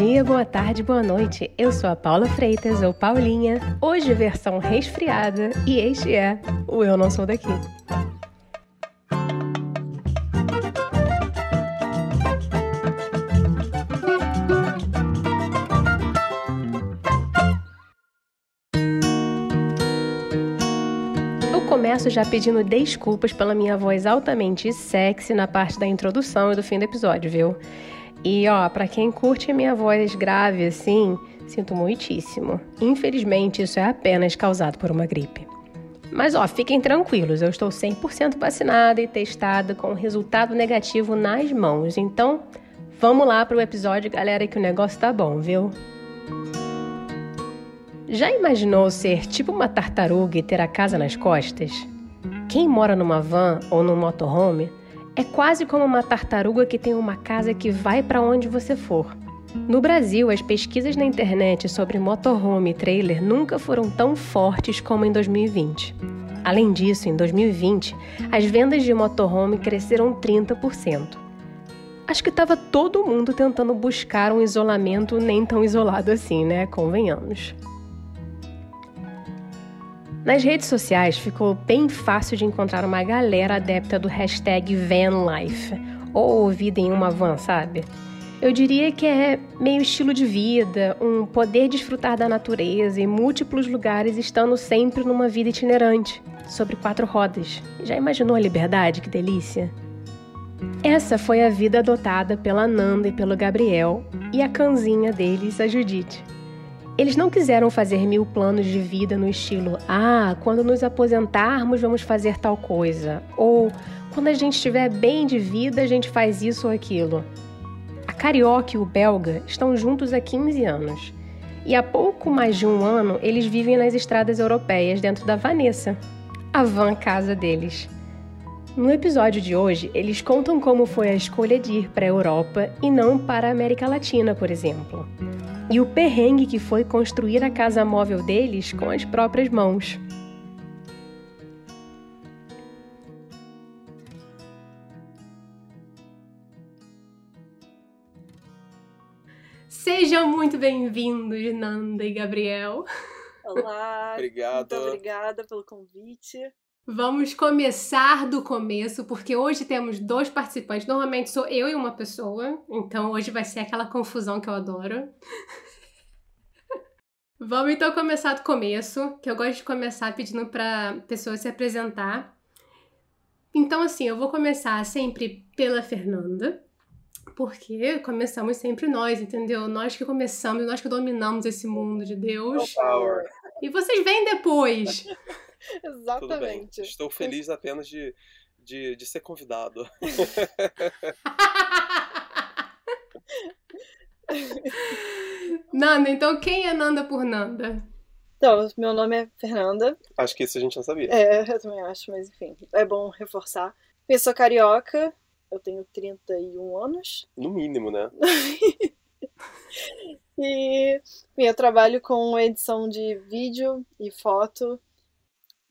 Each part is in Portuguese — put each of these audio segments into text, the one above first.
dia, boa tarde, boa noite. Eu sou a Paula Freitas, ou Paulinha, hoje versão resfriada, e este é o Eu Não Sou Daqui. Começo já pedindo desculpas pela minha voz altamente sexy na parte da introdução e do fim do episódio, viu? E ó, para quem curte minha voz grave assim, sinto muitíssimo. Infelizmente, isso é apenas causado por uma gripe. Mas ó, fiquem tranquilos, eu estou 100% vacinada e testada com resultado negativo nas mãos. Então, vamos lá pro episódio, galera, que o negócio tá bom, viu? Já imaginou ser tipo uma tartaruga e ter a casa nas costas? Quem mora numa van ou num motorhome é quase como uma tartaruga que tem uma casa que vai para onde você for. No Brasil, as pesquisas na internet sobre motorhome e trailer nunca foram tão fortes como em 2020. Além disso, em 2020, as vendas de motorhome cresceram 30%. Acho que estava todo mundo tentando buscar um isolamento nem tão isolado assim, né? Convenhamos. Nas redes sociais ficou bem fácil de encontrar uma galera adepta do hashtag vanlife, ou vida em uma van, sabe? Eu diria que é meio estilo de vida, um poder desfrutar da natureza e múltiplos lugares estando sempre numa vida itinerante, sobre quatro rodas. Já imaginou a liberdade? Que delícia! Essa foi a vida adotada pela Nanda e pelo Gabriel e a canzinha deles, a Judite. Eles não quiseram fazer mil planos de vida no estilo: ah, quando nos aposentarmos vamos fazer tal coisa, ou quando a gente estiver bem de vida a gente faz isso ou aquilo. A carioca e o belga estão juntos há 15 anos. E há pouco mais de um ano eles vivem nas estradas europeias dentro da Vanessa, a van casa deles. No episódio de hoje, eles contam como foi a escolha de ir para a Europa e não para a América Latina, por exemplo e o perrengue que foi construir a casa móvel deles com as próprias mãos. Sejam muito bem-vindos, Nanda e Gabriel. Olá, Obrigado. muito obrigada pelo convite. Vamos começar do começo, porque hoje temos dois participantes. Normalmente sou eu e uma pessoa, então hoje vai ser aquela confusão que eu adoro. Vamos então começar do começo, que eu gosto de começar pedindo para pessoa se apresentar. Então, assim, eu vou começar sempre pela Fernanda, porque começamos sempre nós, entendeu? Nós que começamos, nós que dominamos esse mundo de Deus. E vocês vêm depois. Tudo bem. Exatamente. Estou feliz apenas de, de, de ser convidado. Nanda, então quem é Nanda por Nanda? Então, meu nome é Fernanda. Acho que isso a gente já sabia. É, eu também acho, mas enfim, é bom reforçar. Eu sou carioca, eu tenho 31 anos. No mínimo, né? E enfim, eu trabalho com edição de vídeo e foto.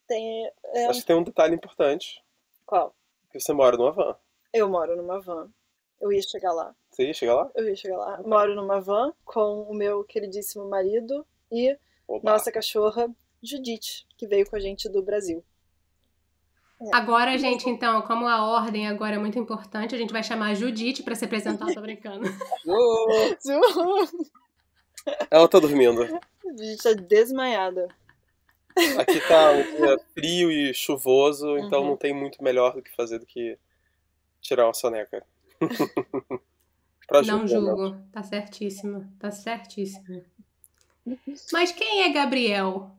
Tem, é, Acho que tem um detalhe importante. qual? Que você mora numa van. Eu moro numa van. Eu ia chegar lá. Você ia chegar lá? Eu ia chegar lá. Moro numa van com o meu queridíssimo marido e Oba. nossa cachorra Judite, que veio com a gente do Brasil. Agora, gente, então, como a ordem agora é muito importante, a gente vai chamar a Judite pra se apresentar, tô brincando. Oh, ela tá dormindo. Judite tá desmaiada. Aqui tá um dia frio e chuvoso, então Uhum. não tem muito melhor do que fazer do que tirar uma soneca. pra Não julgo, tá certíssimo, tá certíssimo. Mas quem é Gabriel?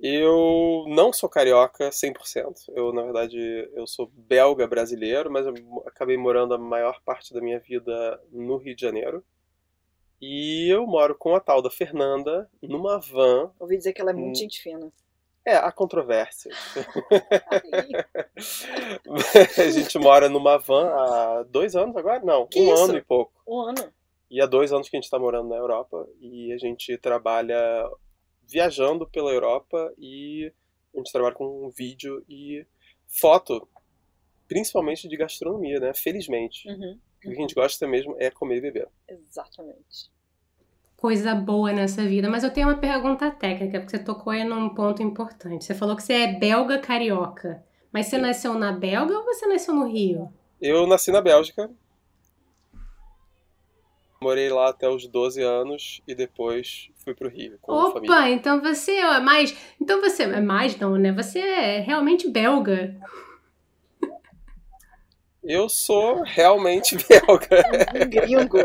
Eu não sou carioca 100%. Eu, na verdade, eu sou belga brasileiro, mas eu acabei morando a maior parte da minha vida no Rio de Janeiro. E eu moro com a tal da Fernanda numa van. Ouvi dizer que ela é muito Hum. gente fina. É, há controvérsias. a gente mora numa van há dois anos agora? Não, Que um isso? ano e pouco. Um ano. E há dois anos que a gente está morando na Europa e a gente trabalha viajando pela Europa e a gente trabalha com vídeo e foto, principalmente de gastronomia, né? Felizmente. Uhum. O que a gente gosta mesmo é comer e beber. Exatamente. Coisa boa nessa vida. Mas eu tenho uma pergunta técnica, porque você tocou aí num ponto importante. Você falou que você é belga carioca. Mas você nasceu na Belga ou você nasceu no Rio? Eu nasci na Bélgica. Morei lá até os 12 anos e depois fui pro Rio com a Opa, família. então você é mais. Então você é mais, não, né? Você é realmente belga. Eu sou realmente belga. Um gringo.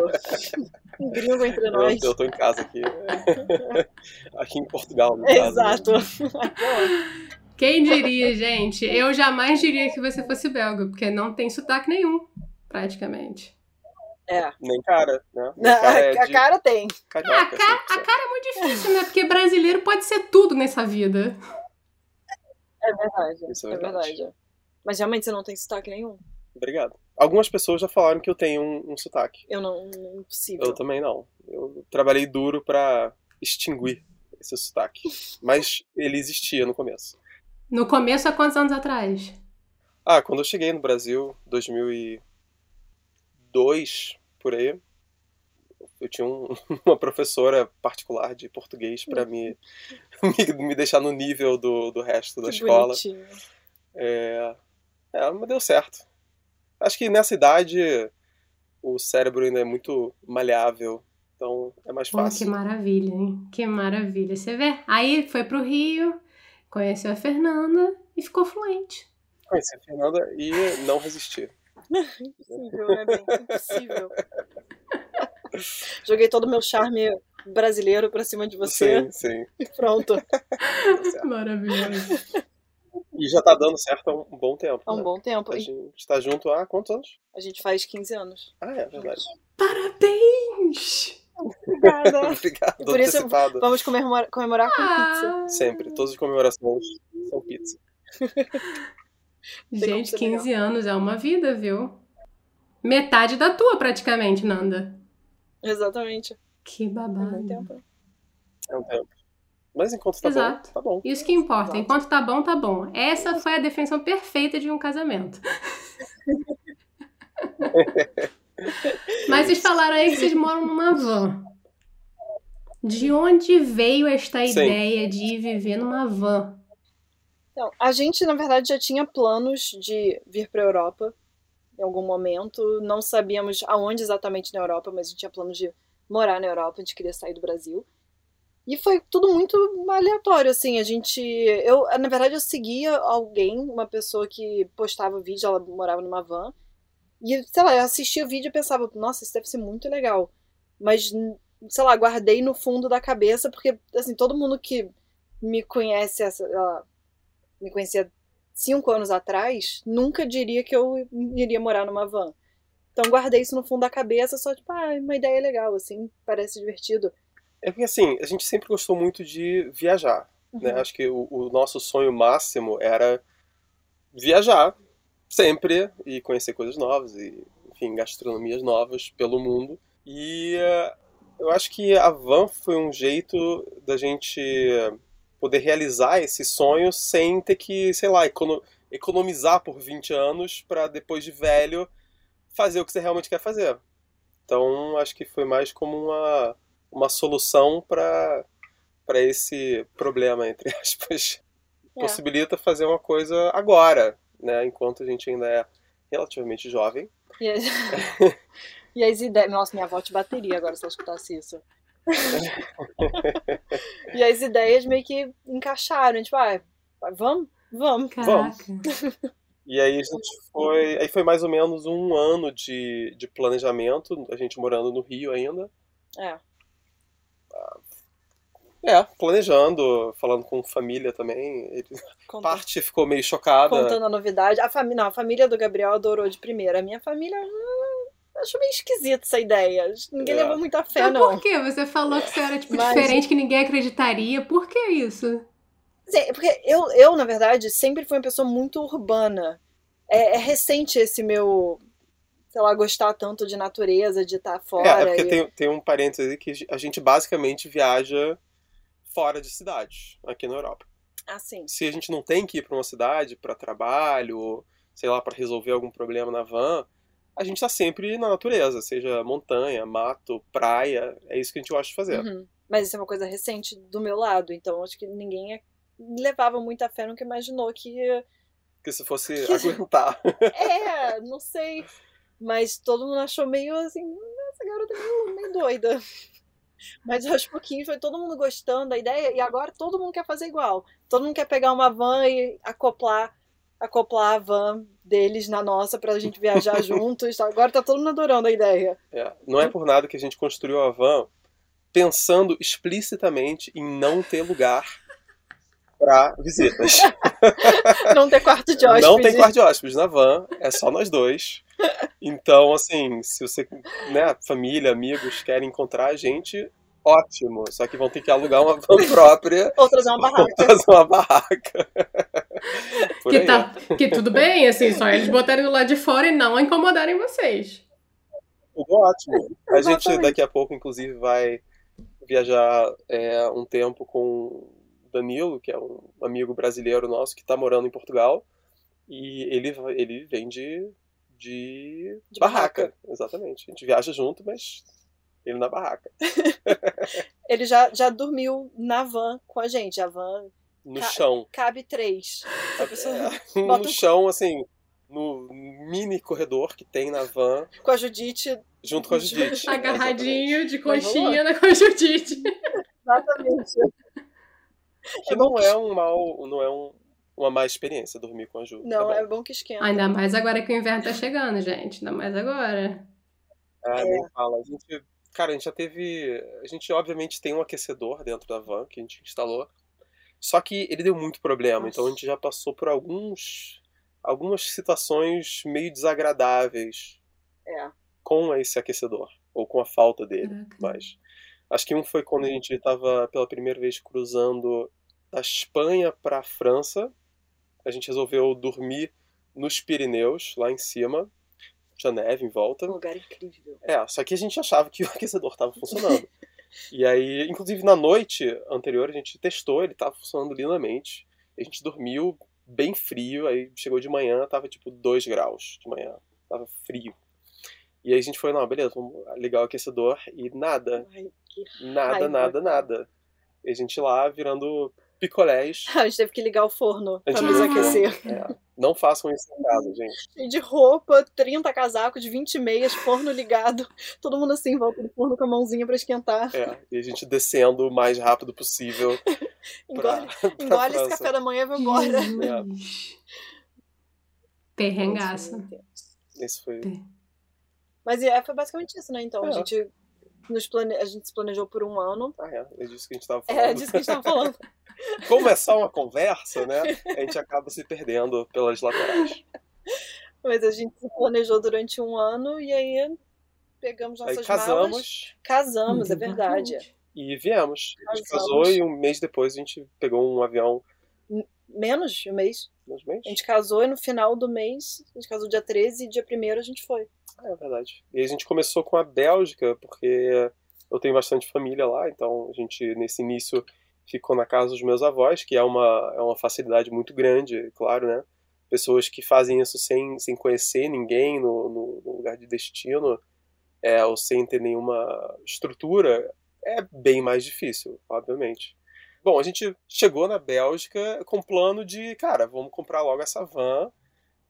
Um gringo entre Eu, nós. eu tô em casa aqui. aqui em Portugal, no caso. né? Exato. Quem diria, gente? Eu jamais diria que você fosse belga, porque não tem sotaque nenhum, praticamente. É. Nem cara, né? A, cara é a de cara tem. A cara, 100%. a cara é muito difícil, né? Porque brasileiro pode ser tudo nessa vida. É verdade. Isso é é verdade. verdade. Mas realmente você não tem sotaque nenhum? Obrigado. Algumas pessoas já falaram que eu tenho um, um sotaque. Eu não. Impossível. Eu também não. Eu trabalhei duro pra extinguir esse sotaque. Mas ele existia no começo. No começo, há quantos anos atrás? Ah, quando eu cheguei no Brasil, 2002, por aí, eu tinha um- uma professora particular de português pra me, me, me deixar no nível do, do resto da Que escola. bonitinho. É, é, mas deu certo. Acho que nessa idade o cérebro ainda é muito maleável, então é mais Pô, que fácil. maravilha, hein? Que maravilha. Você vê? Aí foi pro Rio, conheceu a Fernanda e ficou fluente. Conheci a Fernanda e não resisti. Impossível, né, bem? Impossível. Joguei todo o meu charme brasileiro pra cima de você Sim, sim. e pronto. certo. Maravilhoso. E já tá dando certo há um bom tempo. Há um né? bom tempo. A gente tá junto há quantos anos? A gente faz 15 anos. Ah, é verdade. Parabéns! Obrigada. Obrigado, E por isso-. Vamos comemorar, comemorar com pizza. Ah, Sempre. Todas as comemorações são pizza. gente, ser 15 anos é uma vida, viu? Metade da tua, praticamente, Nanda. Exatamente. Que Há muito babado. tempo. É um tempo. Mas enquanto tá Exato. bom, tá bom. Isso que importa. Exato. Enquanto tá bom, tá bom. Essa foi a definição perfeita de um casamento. Mas vocês falaram aí que vocês moram numa van. De onde veio esta Sim. ideia de viver numa van? Então, a gente, na verdade, já tinha planos de vir para a Europa em algum momento. Não sabíamos aonde exatamente na Europa, mas a gente tinha planos de morar na Europa, a gente queria sair do Brasil. E foi tudo muito aleatório, assim, a gente... Eu, na verdade, eu seguia alguém, uma pessoa que postava vídeo, ela morava numa van. E, sei lá, eu assistia o vídeo e pensava, nossa, isso deve ser muito legal. Mas, sei lá, guardei no fundo da cabeça, porque, assim, todo mundo que me conhece, ela me conhecia cinco anos atrás, nunca diria que eu iria morar numa van. Então guardei isso no fundo da cabeça, só tipo, ah, uma ideia legal, assim, parece divertido. É porque assim, a gente sempre gostou muito de viajar. Né? Uhum. Acho que o, o nosso sonho máximo era viajar sempre e conhecer coisas novas e, enfim, gastronomias novas pelo mundo. E eh, eu acho que a van foi um jeito da gente poder realizar esse sonho sem ter que, sei lá, econo- economizar por 20 anos para depois de velho fazer o que você realmente quer fazer. Então, acho que foi mais como uma, uma solução para para esse problema, entre aspas. É. Possibilita fazer uma coisa agora, né? Enquanto a gente ainda é relativamente jovem. E, as... e as ideias. Nossa, minha avó te bateria agora se ela escutasse isso. e as ideias meio que encaixaram, tipo, ah, vamos? Vamos. Caraca. E aí a gente foi. Aí foi mais ou menos um ano de, de planejamento, a gente morando no Rio ainda. É. É, planejando, falando com família também. Ele- Conta- Parte ficou meio chocada. contando a novidade. A família, não, a família do Gabriel adorou de primeira. A minha família hum, achou meio esquisita essa ideia. Ninguém É. levou muita fé, Mas não. por quê? Você falou que você era tipo Mas- diferente, que ninguém acreditaria. Por que isso? Sim, porque eu, eu, na verdade, sempre fui uma pessoa muito urbana. É, é recente esse meu, sei lá, gostar tanto de natureza, de estar É, fora. é porque e- tem, tem um parênteses aí que a gente basicamente viaja fora de cidades, aqui na Europa. Assim, Se a gente não tem que ir para uma cidade para trabalho, ou sei lá, para resolver algum problema na van, a gente tá sempre na natureza, seja montanha, mato, praia, é isso que a gente gosta de fazer. Uhum. Mas isso é uma coisa recente do meu lado, então acho que ninguém levava muita fé, nunca imaginou que. Que se fosse aguentar. é, não sei. Mas todo mundo achou meio assim, essa garota é meio, meio doida. Mas aos pouquinhos foi todo mundo gostando da ideia e agora todo mundo quer fazer igual. Todo mundo quer pegar uma van e acoplar, acoplar a van deles na nossa pra gente viajar juntos. Agora tá todo mundo adorando a ideia. É, não é por nada que a gente construiu a van pensando explicitamente em não ter lugar para visitas. Não ter quarto de hóspedes. Não tem quarto de hóspedes na van, é só nós dois. Então, assim, se você, né, família, amigos querem encontrar a gente, ótimo. Só que vão ter que alugar uma van própria. ou trazer uma barraca. Ou trazer uma barraca. que, tá, que tudo bem, assim, só eles botarem do lado de fora e não incomodarem vocês. Tudo ótimo. A gente daqui a pouco, inclusive, vai viajar é, um tempo com Danilo, que é um amigo brasileiro nosso que está morando em Portugal. E ele, ele vem de, de, De barraca. barraca. Exatamente. A gente viaja junto, mas ele na barraca. Ele já, já dormiu na van com a gente. A van No Ca- chão. cabe três. A pessoa É, no um- chão, assim, no mini corredor que tem na van, com a Judite. junto com a Judite. Agarradinho de conchinha na conjuntivite. Exatamente. Que não é um mal, não é um, uma má experiência dormir com a Ju. Não, tá bom? é bom que esquenta. Ainda mais agora que o inverno tá chegando, gente. Ainda mais agora. Ah, É. nem fala. A gente, cara, a gente já teve. A gente obviamente tem um aquecedor dentro da van que a gente instalou. Só que ele deu muito problema, Nossa. então a gente já passou por alguns algumas situações meio desagradáveis É. com esse aquecedor ou com a falta dele. Caraca. Mas acho que um foi quando a gente estava pela primeira vez cruzando da Espanha para a França. A gente resolveu dormir nos Pirineus, lá em cima. Tinha neve em volta. Um lugar incrível. É, só que a gente achava que o aquecedor estava funcionando. e aí, inclusive na noite anterior, a gente testou, ele estava funcionando lindamente. A gente dormiu bem frio, aí chegou de manhã, tava tipo 2 graus de manhã. Tava frio. E aí a gente foi, não, beleza, vamos ligar o aquecedor e nada, Ai, que... nada, nada, nada. E a gente lá virando picolés. A gente teve que ligar o forno A pra gente nos aquecer. É, não façam isso em casa, gente. E de roupa, 30 casacos, 20 meias, forno ligado. Todo mundo assim, em volta do forno com a mãozinha pra esquentar. É, e a gente descendo o mais rápido possível Engole, pra engole esse café da manhã e vai embora. Jesus. Perrengaço. Esse foi. Mas é, foi basicamente isso, né? Então, a É. gente nos plane... a gente se planejou por um ano. Ah, é, é disso que a gente tava falando. É disso que a gente tava falando. Como é só uma conversa, né? A gente acaba se perdendo pelas laterais. Mas a gente se planejou durante um ano e aí pegamos Aí nossas malas. casamos Casamos, é verdade. e viemos. A gente Casamos. casou e um mês depois a gente pegou um avião. Menos de um mês. Nos meses? A gente casou e no final do mês, a gente casou dia 13 e dia 1 a gente foi. Ah, é verdade. E a gente começou com a Bélgica, porque eu tenho bastante família lá, então a gente, nesse início, ficou na casa dos meus avós, que é uma, é uma facilidade muito grande, claro, né? Pessoas que fazem isso sem, sem conhecer ninguém no, no, no lugar de destino, é, ou sem ter nenhuma estrutura, é bem mais difícil, obviamente. Bom, a gente chegou na Bélgica com plano de, cara, vamos comprar logo essa van,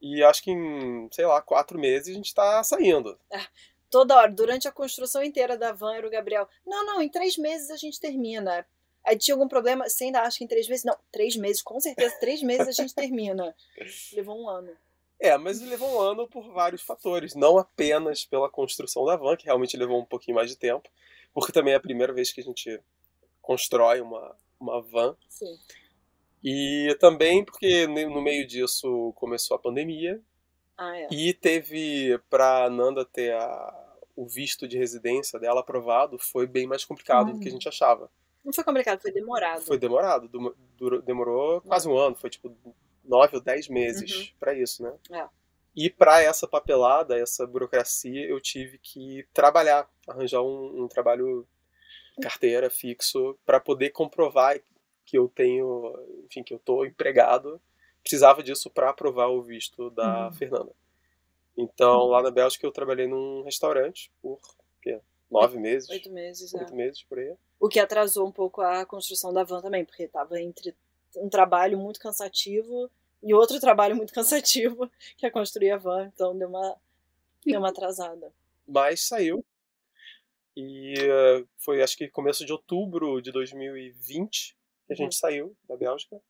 e acho que em, sei lá, quatro meses a gente tá saindo. Toda hora, durante a construção inteira da van, era o Gabriel. Não, não, em três meses a gente termina. Aí tinha algum problema, você ainda acha que em três meses? Não, três meses, com certeza, três meses a gente termina. Levou um ano. É, mas levou um ano por vários fatores, não apenas pela construção da van, que realmente levou um pouquinho mais de tempo, porque também é a primeira vez que a gente constrói uma, uma van, Sim. e também porque no meio disso começou a pandemia, Ah, é. e teve, pra Nanda ter a- o visto de residência dela aprovado, foi bem mais complicado do que a gente achava. Não foi complicado, foi demorado. Foi demorado, demorou quase um ano, foi tipo nove ou dez meses pra isso, né? É. E pra essa papelada, essa burocracia, eu tive que trabalhar, arranjar um, um trabalho carteira fixo pra poder comprovar que eu tenho, enfim, que eu tô empregado. Precisava disso pra aprovar o visto da Uhum. Fernanda. Então, lá na Bélgica eu trabalhei num restaurante por? Nove meses. Oito meses, Oito é. meses por aí. O que atrasou um pouco a construção da van também, porque estava entre um trabalho muito cansativo e outro trabalho muito cansativo, que é construir a van. Então deu uma, deu uma atrasada. Mas saiu. E uh, foi acho que começo de outubro de 2020 que a gente Uhum. saiu da Bélgica.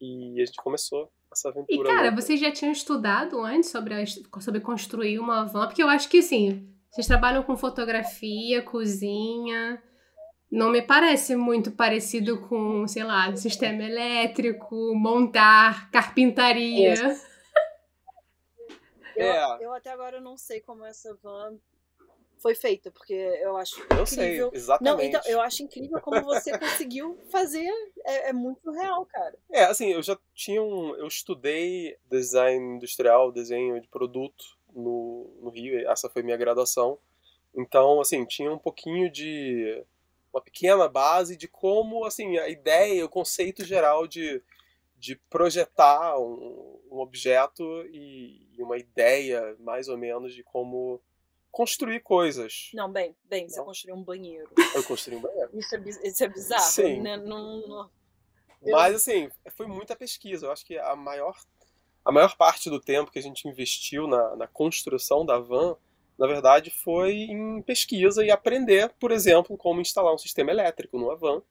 E a gente começou essa E, aventura. cara, louca. vocês já tinham estudado antes sobre, a- sobre construir uma van? Porque eu acho que, assim, vocês trabalham com fotografia, cozinha. Não me parece muito parecido com, sei lá, sistema elétrico, montar, carpintaria. Eu, É. eu até agora não sei como essa van foi feita, porque eu acho Eu sei, incrível. Não, exatamente. então, eu acho incrível como você conseguiu fazer. É, é muito real, cara. É, assim, eu já tinha um. Eu estudei design industrial, desenho de produto no, no Rio, essa foi minha graduação. Então, assim, tinha um pouquinho de. uma pequena base de como, assim, a ideia, o conceito geral de, de projetar um, um objeto e, e uma ideia, mais ou menos, de como construir coisas. Não, bem, bem, você Não. construiu um banheiro. Eu construí um banheiro. Isso é, isso é bizarro, Sim. né? Não, não- Mas assim, foi muita pesquisa. Eu acho que a maior, a maior parte do tempo que a gente investiu na, na construção da van, na verdade, foi em pesquisa e aprender, por exemplo, como instalar um sistema elétrico numa van,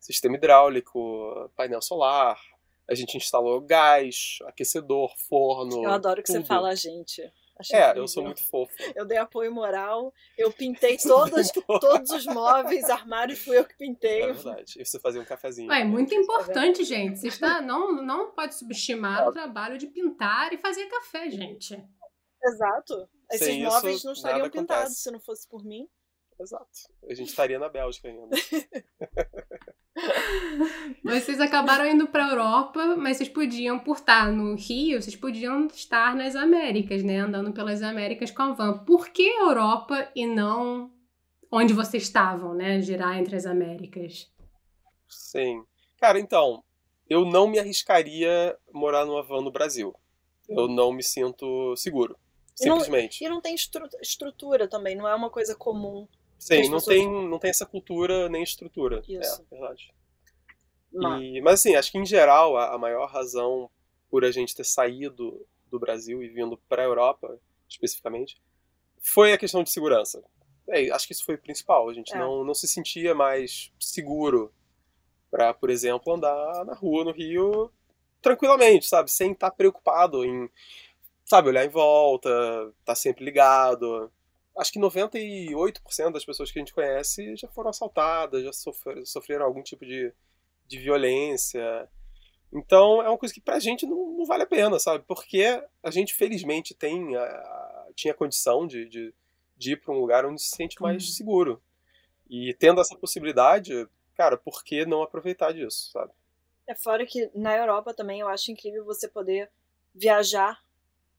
sistema hidráulico, painel solar. A gente instalou gás, aquecedor, forno. Eu adoro que você tudo. fala a gente. Acho É, incrível. eu sou muito fofo. Eu dei apoio moral, eu pintei todas, todos os móveis, armários, fui eu que pintei. É verdade. E você fazia um cafezinho. Ué, é muito importante, gente. Você está, não, não pode subestimar o trabalho de pintar e fazer café, gente. Exato. Esses Sem isso, móveis não estariam pintados acontece. se não fosse por mim. Exato. A gente estaria na Bélgica ainda. Vocês acabaram indo para a Europa, mas vocês podiam, por estar no Rio, vocês podiam estar nas Américas, né? Andando pelas Américas com a van. Por que Europa e não onde vocês estavam, né? Girar entre as Américas? Sim. Cara, então, eu não me arriscaria morar numa van no Brasil. Eu não me sinto seguro. E não- Simplesmente. E não tem estru- estrutura também, não é uma coisa comum. Sim, não pessoas- tem, não tem essa cultura nem estrutura. Isso. É, verdade. Mas, E- mas assim, acho que em geral a, a maior razão por a gente ter saído do Brasil e vindo para a Europa, especificamente, foi a questão de segurança. É, acho que isso foi o principal. A gente É. não, não se sentia mais seguro para, por exemplo, andar na rua no Rio tranquilamente, sabe? Sem estar preocupado em, sabe, olhar em volta, estar sempre ligado. Acho que 98% das pessoas que a gente conhece já foram assaltadas, já sofreram, sofreram algum tipo de, de violência. Então é uma coisa que pra gente não, não vale a pena, sabe? Porque a gente felizmente tem a- tinha condição de, de, de ir para um lugar onde se sente mais Uhum. seguro. E tendo essa possibilidade, cara, por que não aproveitar disso, sabe? é fora que na Europa também eu acho incrível você poder viajar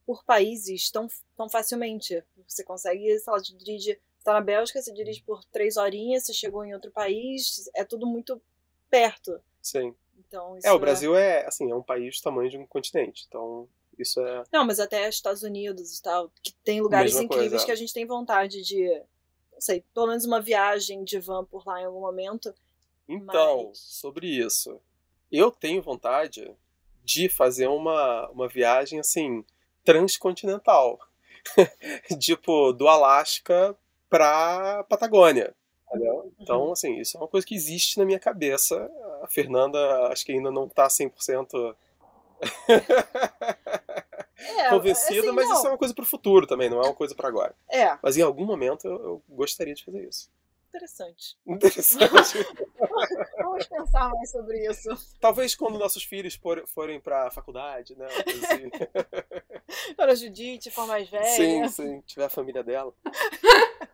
por países tão, tão facilmente. Você consegue, sei lá, dirige. Você tá na Bélgica, você dirige por três horinhas, você chegou em outro país, é tudo muito perto. Sim. Então, É, o Brasil é, assim, é um país do tamanho de um continente. Então, isso é. Não, mas até Estados Unidos e tal, que tem lugares Mesma incríveis coisa. que a gente tem vontade de, não sei, pelo menos uma viagem de van por lá em algum momento. Então, Mas- sobre isso, eu tenho vontade de fazer uma, uma viagem assim transcontinental, tipo do Alasca pra Patagônia. Entendeu? Então, assim, isso é uma coisa que existe na minha cabeça. A Fernanda acho que ainda não tá 100% É, convencida, assim, mas não. isso é uma coisa pro futuro também, não é uma coisa pra agora. É, Mas em algum momento eu, eu gostaria de fazer isso. interessante. Interessante. Vamos pensar mais sobre isso. Talvez quando nossos filhos for- forem pra faculdade, né? assim. Quando a Judite for mais velha. Sim, sim, tiver a família dela.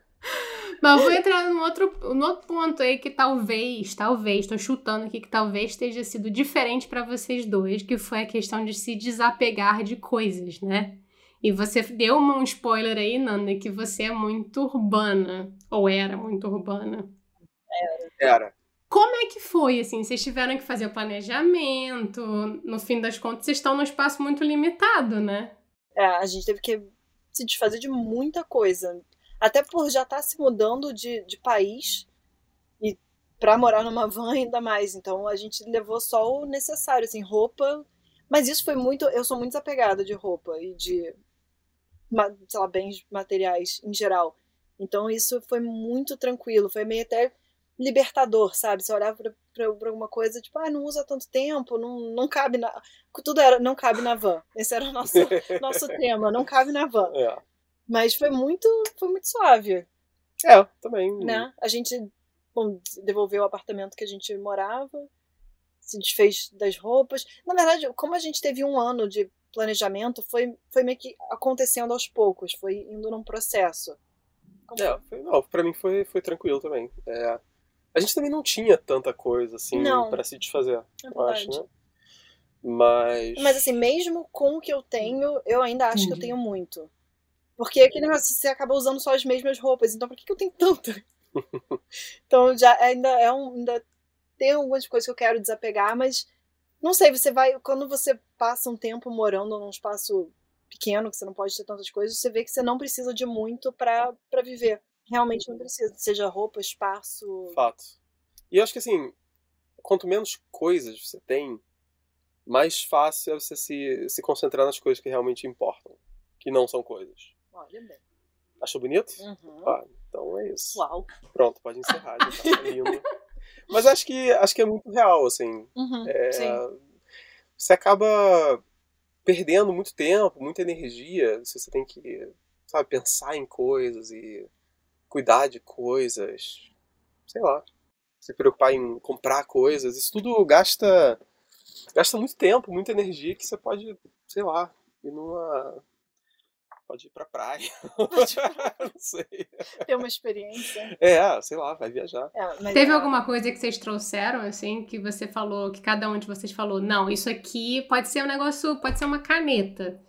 Mas eu vou entrar num outro, num outro ponto aí que talvez, talvez, tô chutando aqui que talvez tenha sido diferente pra vocês dois, que foi a questão de se desapegar de coisas, né? E você deu um spoiler aí, Nanda, que você é muito urbana, ou era muito urbana. Era. Como é que foi, assim? Vocês tiveram que fazer o planejamento, no fim das contas, vocês estão num espaço muito limitado, né? É, a gente teve que se desfazer de muita coisa. Até por já estar tá se mudando de, de país e para morar numa van ainda mais. Então a gente levou só o necessário, assim, roupa. Mas isso foi muito. Eu sou muito desapegada de roupa e de, sei lá, bens materiais em geral. Então isso foi muito tranquilo. Foi meio até libertador, sabe? Você olhava pra, pra, alguma coisa, tipo, ah, não usa tanto tempo, não, não cabe na. Tudo era, não cabe na van. Esse era o nosso, nosso tema, não cabe na van. É. Mas foi muito, foi muito suave. É, também. Né? A gente bom, devolveu o apartamento que a gente morava, se desfez das roupas. Na verdade, como a gente teve um ano de planejamento, foi, foi meio que acontecendo aos poucos, foi indo num processo. Como... É, foi, não, pra mim foi, foi tranquilo também. É, a gente também não tinha tanta coisa assim para se desfazer, é eu acho, né? Mas. Mas assim, mesmo com o que eu tenho, eu ainda acho que eu tenho muito. Porque aquele negócio, você acaba usando só as mesmas roupas, então por que, que eu tenho tanto? então já ainda é um. Ainda tem algumas coisas que eu quero desapegar, mas não sei, você vai. Quando você passa um tempo morando num espaço pequeno, que você não pode ter tantas coisas, você vê que você não precisa de muito para viver. Realmente não precisa, seja roupa, espaço. Fato. E eu acho que assim, quanto menos coisas você tem, mais fácil é você se, se concentrar nas coisas que realmente importam, que não são coisas. Olha bem. Achou bonito? Uhum. Ah, então é isso. Uau. Pronto, pode encerrar, já tá lindo. Mas acho que, acho que é muito real, assim. Uhum, é. Você acaba perdendo muito tempo, muita energia, se você tem que, sabe, pensar em coisas e cuidar de coisas, sei lá, se preocupar em comprar coisas, isso tudo gasta gasta muito tempo, muita energia que você pode, sei lá, ir numa pode ir pra praia. não sei. Ter uma experiência. É, sei lá, vai viajar. É, Teve é... alguma coisa que vocês trouxeram, assim, que você falou, que cada um de vocês falou, não, isso aqui pode ser um negócio, pode ser uma caneta.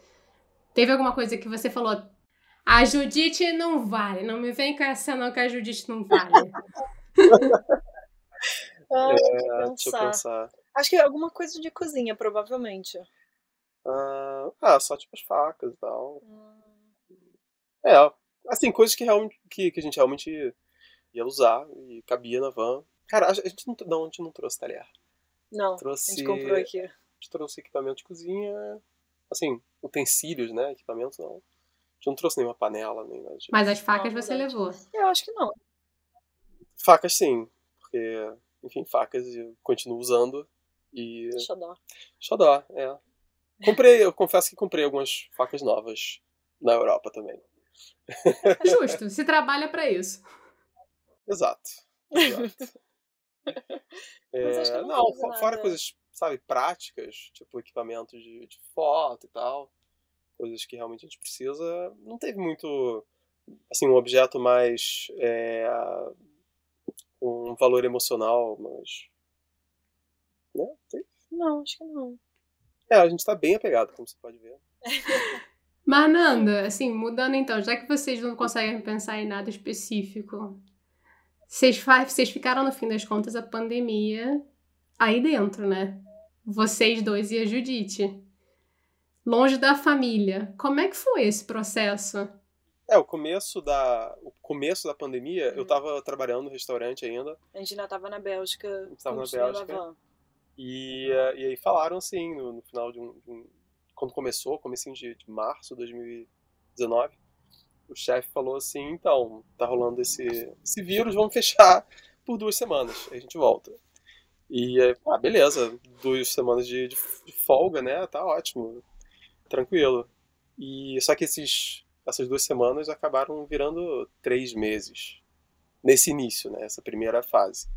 Teve alguma coisa que você falou, a Judite não vale. Não me vem com essa não que a Judite não vale. ah, é, deixa eu pensar. Acho que é alguma coisa de cozinha, provavelmente. Ah, ah só tipo as facas e tal. Hum. É, assim, coisas que, realmente, que, que a gente realmente ia usar e cabia na van. Cara, a gente não, não, a gente não trouxe talher. Não, trouxe, a gente comprou aqui. A gente trouxe equipamento de cozinha, assim, utensílios, né, equipamento não gente não trouxe nenhuma panela, nem nada disso. Mas as facas não, você levou? Eu acho que não. Facas sim, porque, enfim, facas eu continuo usando e... Xodó. Xodó, é. Comprei, eu confesso que comprei algumas facas novas na Europa também. Justo, se trabalha para isso. Exato. exato. é, não, não fora coisas, sabe, práticas, tipo equipamentos de, de foto e tal coisas que realmente a gente precisa, não teve muito, assim, um objeto mais é, um valor emocional, mas, né? Não, acho que não. É, a gente tá bem apegado, como você pode ver. Mas, Nanda, assim, mudando então, já que vocês não conseguem pensar em nada específico, vocês, vocês ficaram, no fim das contas, a pandemia aí dentro, né? Vocês dois e a Judite longe da família. Como é que foi esse processo? É, o começo da, o começo da pandemia, eu estava trabalhando no restaurante ainda. A gente ainda estava na Bélgica. Estava na Bélgica. E, e aí falaram assim, no, no final de um, de um, Quando começou, comecinho de, de março de 2019, o chefe falou assim, então, tá rolando esse, esse vírus, vamos fechar por duas semanas, aí a gente volta. E, ah, beleza, duas semanas de, de, de folga, né, tá ótimo tranquilo. E só que esses, essas duas semanas acabaram virando três meses nesse início, né? Essa primeira fase.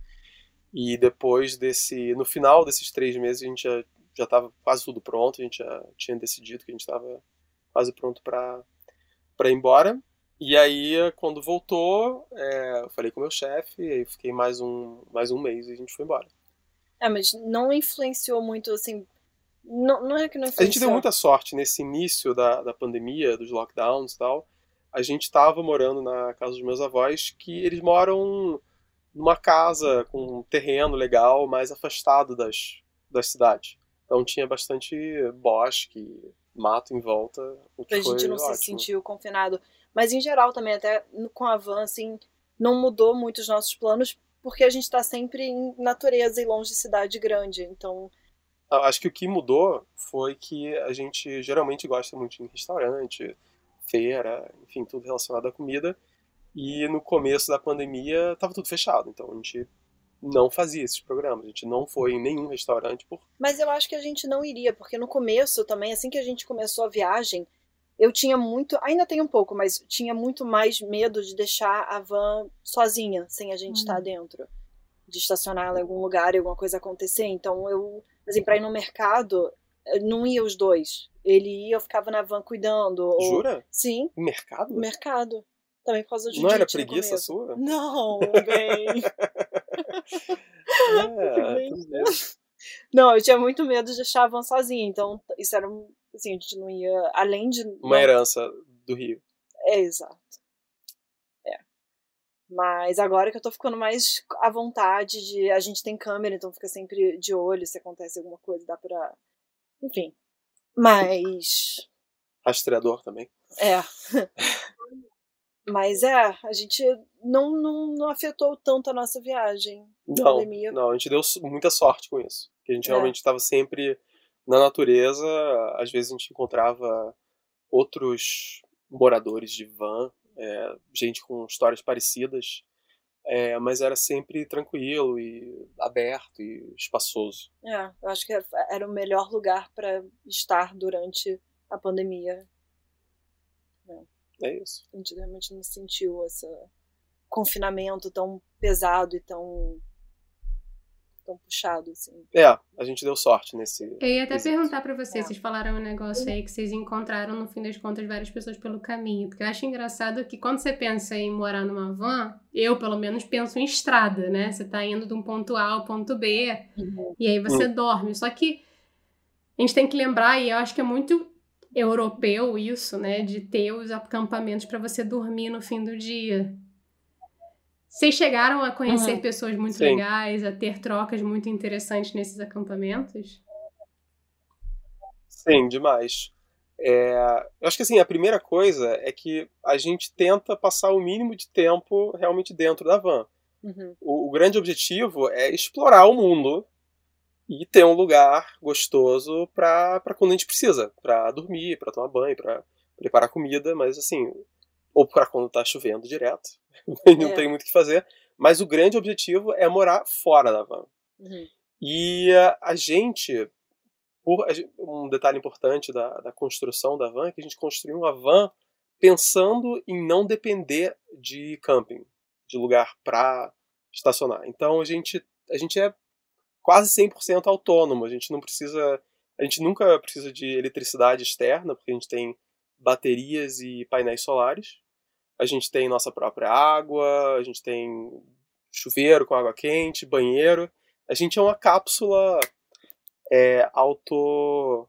E depois desse, no final desses três meses a gente já já estava quase tudo pronto, a gente já tinha decidido que a gente estava quase pronto para para ir embora. E aí, quando voltou, é, eu falei com o meu chefe, aí fiquei mais um, mais um mês e a gente foi embora. É, mas não influenciou muito, assim, não, não é que não A gente deu muita sorte nesse início da, da pandemia, dos lockdowns e tal. A gente estava morando na casa dos meus avós, que eles moram numa casa com um terreno legal, mais afastado das, das cidades. Então tinha bastante bosque, mato em volta. O que pra gente não ótimo. se sentir confinado. Mas em geral também, até com a van, assim, não mudou muito os nossos planos, porque a gente está sempre em natureza e longe de cidade grande. Então. Acho que o que mudou foi que a gente geralmente gosta muito de restaurante, feira, enfim, tudo relacionado à comida. E no começo da pandemia estava tudo fechado, então a gente não fazia esses programas, a gente não foi em nenhum restaurante por. Mas eu acho que a gente não iria, porque no começo também, assim que a gente começou a viagem, eu tinha muito, ainda tenho um pouco, mas tinha muito mais medo de deixar a van sozinha, sem a gente uhum. estar dentro, de estacionar ela em algum lugar e alguma coisa acontecer. Então eu, assim, para ir no mercado, não ia os dois. Ele ia, eu ficava na van cuidando. Jura? Ou... Sim. Mercado? Mercado. Também por causa do Não era preguiça sua? Não, bem. é, bem. Não, eu tinha muito medo de deixar a van sozinha, então isso era um. Assim, a gente não ia. Além de. Uma não... herança do Rio. É, exato. Mas agora que eu tô ficando mais à vontade de. A gente tem câmera, então fica sempre de olho se acontece alguma coisa, dá pra. Enfim. Mas. Rastreador também. É. Mas é, a gente não, não, não afetou tanto a nossa viagem. Não, pandemia. não, a gente deu muita sorte com isso. Porque a gente é. realmente estava sempre na natureza, às vezes a gente encontrava outros moradores de van, é, gente com histórias parecidas, é, mas era sempre tranquilo e aberto e espaçoso. É, eu acho que era o melhor lugar para estar durante a pandemia. É isso. A gente realmente não sentiu esse confinamento tão pesado e tão tão puxado, assim. É, a gente deu sorte nesse. Eu ia até perguntar para vocês, é. vocês falaram um negócio aí que vocês encontraram, no fim das contas, várias pessoas pelo caminho. Porque eu acho engraçado que quando você pensa em morar numa van, eu pelo menos penso em estrada, né? Você tá indo de um ponto A ao ponto B, uhum. e aí você uhum. dorme. Só que a gente tem que lembrar, e eu acho que é muito europeu isso, né, de ter os acampamentos para você dormir no fim do dia. Vocês chegaram a conhecer uhum. pessoas muito Sim. legais, a ter trocas muito interessantes nesses acampamentos? Sim, demais. É, eu acho que assim, a primeira coisa é que a gente tenta passar o mínimo de tempo realmente dentro da van. Uhum. O, o, grande objetivo é explorar o mundo e ter um lugar gostoso para quando a gente precisa, para dormir, para tomar banho, para preparar comida, mas assim, ou para quando tá chovendo direto, não é. tem muito o que fazer. Mas o grande objetivo é morar fora da van. Uhum. E a, a gente, por, um detalhe importante da, da construção da van é que a gente construiu uma van pensando em não depender de camping, de lugar para estacionar. Então a gente, a gente é quase 100% autônomo. A gente não precisa, a gente nunca precisa de eletricidade externa, porque a gente tem baterias e painéis solares. A gente tem nossa própria água, a gente tem chuveiro com água quente, banheiro. A gente é uma cápsula é, auto.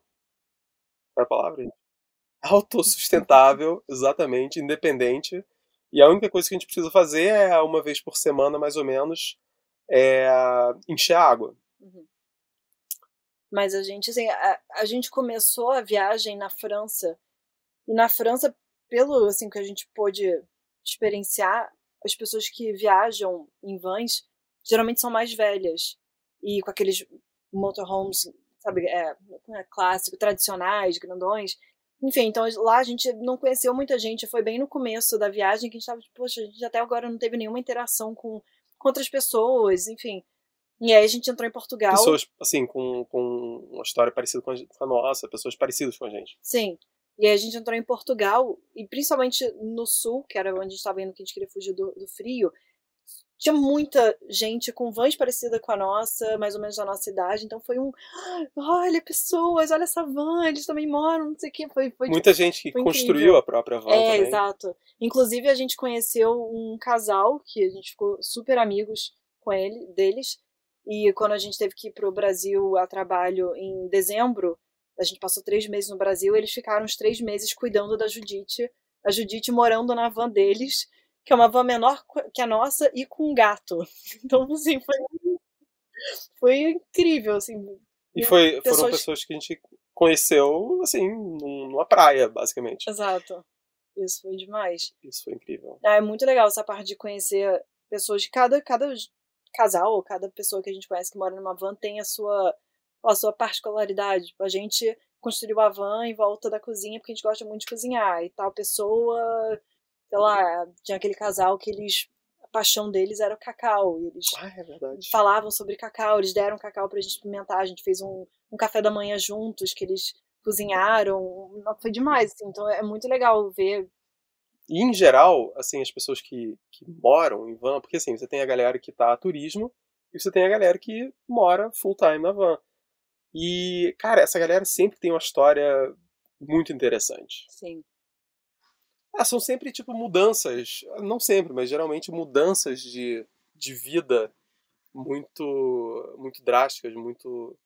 Qual é a palavra? Autossustentável, exatamente, independente. E a única coisa que a gente precisa fazer é, uma vez por semana, mais ou menos, é encher a água. Uhum. Mas a gente, assim, a, a gente começou a viagem na França. E na França, pelo assim que a gente pôde experienciar, as pessoas que viajam em vans geralmente são mais velhas. E com aqueles motorhomes, sabe, é, é clássico, tradicionais, grandões. Enfim, então lá a gente não conheceu muita gente. Foi bem no começo da viagem que a gente estava, tipo, poxa, a gente até agora não teve nenhuma interação com, com outras pessoas, enfim. E aí a gente entrou em Portugal. Pessoas, assim, com, com uma história parecida com a, com a nossa, pessoas parecidas com a gente. Sim. E aí a gente entrou em Portugal, e principalmente no sul, que era onde a gente estava indo, que a gente queria fugir do, do frio, tinha muita gente com vans parecida com a nossa, mais ou menos da nossa idade, então foi um, olha pessoas, olha essa van, eles também moram, não sei o que, foi, foi Muita gente que construiu incrível. a própria van É, também. exato. Inclusive a gente conheceu um casal, que a gente ficou super amigos com ele, deles, e quando a gente teve que ir para o Brasil a trabalho em dezembro, a gente passou três meses no Brasil, eles ficaram os três meses cuidando da Judite, a Judite morando na van deles, que é uma van menor que a nossa e com um gato. Então, assim, foi, foi incrível, assim. E foi, pessoas... foram pessoas que a gente conheceu, assim, numa praia, basicamente. Exato. Isso foi demais. Isso foi incrível. Ah, é muito legal essa parte de conhecer pessoas de cada, cada casal ou cada pessoa que a gente conhece que mora numa van tem a sua, a sua particularidade. Tipo, a gente construiu a van em volta da cozinha porque a gente gosta muito de cozinhar. E tal pessoa, sei lá, tinha aquele casal que eles. A paixão deles era o cacau. E eles Ah, é falavam sobre cacau, eles deram cacau pra gente experimentar. A gente fez um, um café da manhã juntos que eles cozinharam. Foi demais, assim. Então é muito legal ver. E em geral, assim, as pessoas que, que moram em van, porque assim, você tem a galera que tá a turismo e você tem a galera que mora full time na van. E, cara, essa galera sempre tem uma história muito interessante. Sim. Ah, são sempre, tipo, mudanças, não sempre, mas geralmente mudanças de, de vida muito muito drásticas, muito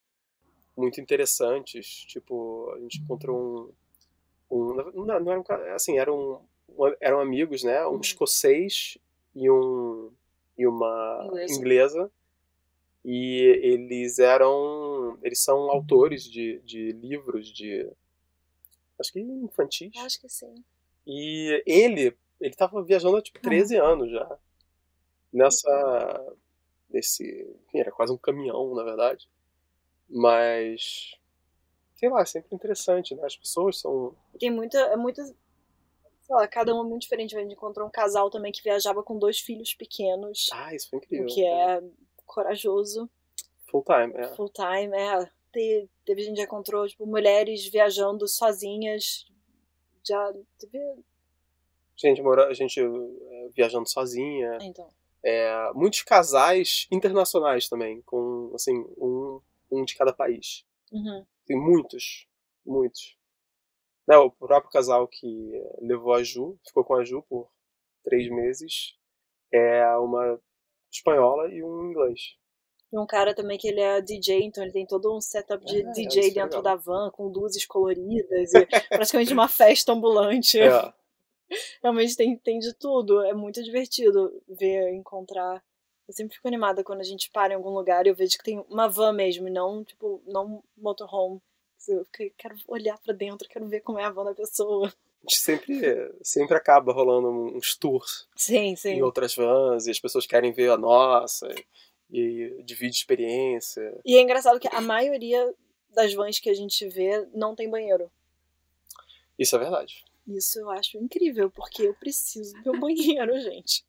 muito interessantes. Tipo, a gente encontrou um, um não, não era um assim, eram eram amigos, né? Um Uhum. escocês e um e uma Inglesa. inglesa. E eles eram eles são autores de, de livros de acho que infantis. Acho que sim. E ele, ele tava viajando há tipo 13 anos já. Nessa. Nesse. Enfim, era quase um caminhão, na verdade. Mas. Sei lá, é sempre interessante, né? As pessoas são. Tem muita. É muita. Sei lá, cada um é muito diferente. A gente encontrou um casal também que viajava com dois filhos pequenos. Ah, isso foi o incrível. que é corajoso. Full time, é. Full time, é. Te- Teve gente que encontrou, tipo, mulheres viajando sozinhas. Já teve. Gente, mora, gente é, viajando sozinha. Então. É, muitos casais internacionais também, com, assim, um, um de cada país. Uhum. Tem muitos, muitos. Né, o próprio casal que levou a Ju, ficou com a Ju por três meses, é uma espanhola e um inglês. E um cara também que ele é DJ, então ele tem todo um setup de Ah, DJ é dentro legal. da van, com luzes coloridas, e praticamente uma festa ambulante. É, Realmente tem, tem de tudo. É muito divertido ver, encontrar. Eu sempre fico animada quando a gente para em algum lugar e eu vejo que tem uma van mesmo, e não, tipo, não motorhome. Eu quero olhar pra dentro, quero ver como é a van da pessoa. A gente sempre, sempre acaba rolando uns tours Sim, sim. em outras vans e as pessoas querem ver a nossa e divide experiência. E é engraçado que a maioria das vans que a gente vê não tem banheiro. Isso é verdade. Isso eu acho incrível, porque eu preciso do meu banheiro, gente.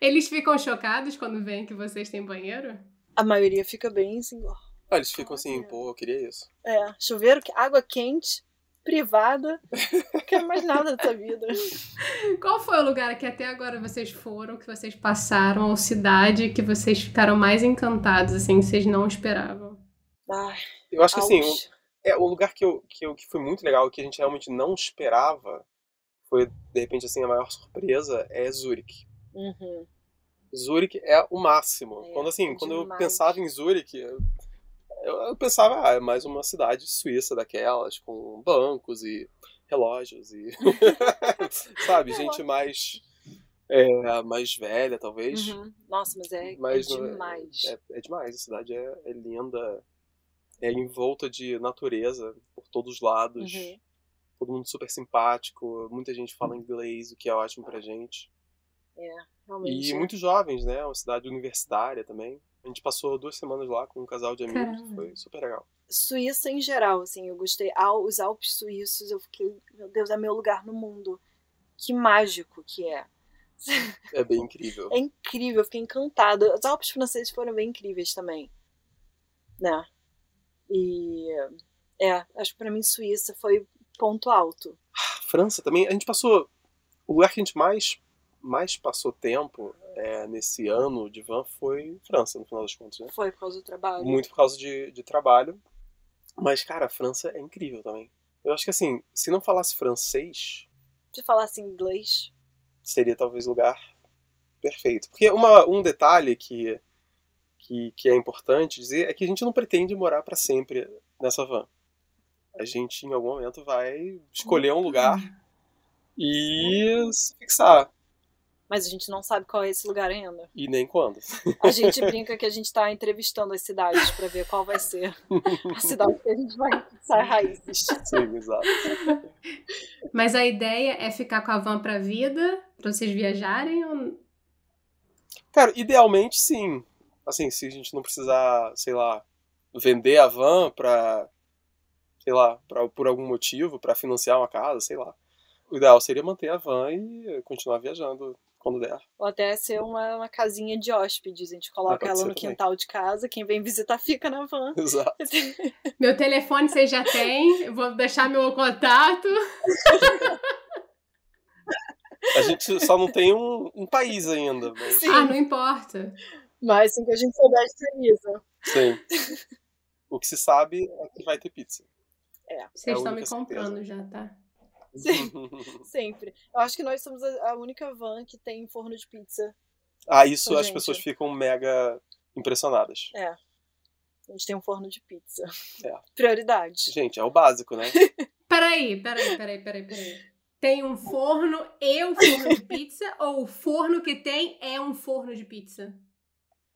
Eles ficam chocados quando veem que vocês têm banheiro? A maioria fica bem assim, ó. Ah, eles ficam assim, pô, eu queria isso. É, chuveiro, água quente, privada. Não quero mais nada dessa vida. Qual foi o lugar que até agora vocês foram, que vocês passaram, ou cidade que vocês ficaram mais encantados, assim, que vocês não esperavam? Ai, Eu acho que assim, Alpes. É, o lugar que, eu, que, eu, que foi muito legal, que a gente realmente não esperava, foi, de repente, assim, a maior surpresa, é Zurich. Uhum. Zurich é o máximo. É, quando assim, é quando eu demais. pensava em Zurich, eu, eu, pensava, ah, é mais uma cidade suíça daquelas, com bancos e relógios e... sabe, gente mais... É, mais velha, talvez. Uhum. Nossa, mas é, Mas é não é- demais. É, é demais, a cidade é, é linda, é envolta de natureza por todos os lados, Uhum. todo mundo super simpático, muita gente fala inglês, o que é ótimo pra gente. Realmente. E muitos jovens, né? Uma cidade universitária também. A gente passou duas semanas lá com um casal de amigos, Caramba. foi super legal. Suíça em geral, assim, eu gostei. Os Alpes suíços, eu fiquei, meu Deus, é meu lugar no mundo. Que mágico que é. É bem incrível. É incrível, eu fiquei encantada. Os Alpes franceses foram bem incríveis também. Né? E. É, acho que pra mim Suíça foi ponto alto. A França também, a gente passou. O lugar que a gente mais, mais passou tempo é, nesse ano de van foi França, no final das contas, né? Foi por causa do trabalho. muito por causa de, de trabalho. Mas, cara, a França é incrível também. Eu acho que assim, se não falasse francês, Se falasse inglês. seria talvez o lugar perfeito. Porque uma, um detalhe que, que, que é importante dizer é que a gente não pretende morar para sempre nessa van. A gente, em algum momento, vai escolher um lugar e se fixar. Mas a gente não sabe qual é esse lugar ainda. E nem quando. A gente brinca que a gente está entrevistando as cidades para ver qual vai ser a cidade que a gente vai fixar raízes. Sim, exato. Mas a ideia é ficar com a van pra vida, pra vocês viajarem ou... Cara, idealmente sim. Assim, se a gente não precisar, sei lá, vender a van pra, sei lá, pra, por algum motivo, para financiar uma casa, sei lá. O ideal seria manter a van e continuar viajando quando der. Ou até ser uma, uma casinha de hóspedes. A gente coloca ela no quintal de casa, quem vem visitar fica na van. Exato. meu telefone vocês já têm, eu vou deixar meu contato. A gente só não tem um, um país ainda. Mas... Ah, não importa. Mas assim que a gente souber, de avisa. Sim. O que se sabe é que vai ter pizza. É. Vocês é estão me comprando certeza. já, tá? Sim, sempre. Eu acho que nós somos a única van que tem forno de pizza. Ah, isso as gente. pessoas ficam mega impressionadas. É. A gente tem um forno de pizza. É. Prioridade. Gente, é o básico, né? peraí, peraí, peraí, peraí, peraí. Tem um forno e um forno de pizza? ou o forno que tem é um forno de pizza?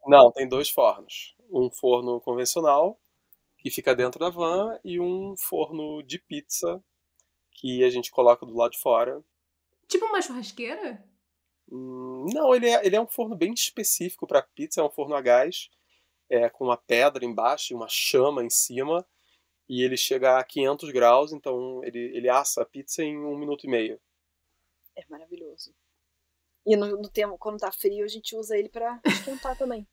Não, tem dois fornos. Um forno convencional, que fica dentro da van, e um forno de pizza que a gente coloca do lado de fora. Tipo uma churrasqueira? Hum, não, ele é, ele é um forno bem específico para pizza, é um forno a gás, é, com uma pedra embaixo e uma chama em cima, e ele chega a 500 graus, então ele, ele assa a pizza em um minuto e meio. É maravilhoso. E no, no tempo, quando tá frio, a gente usa ele para esquentar também.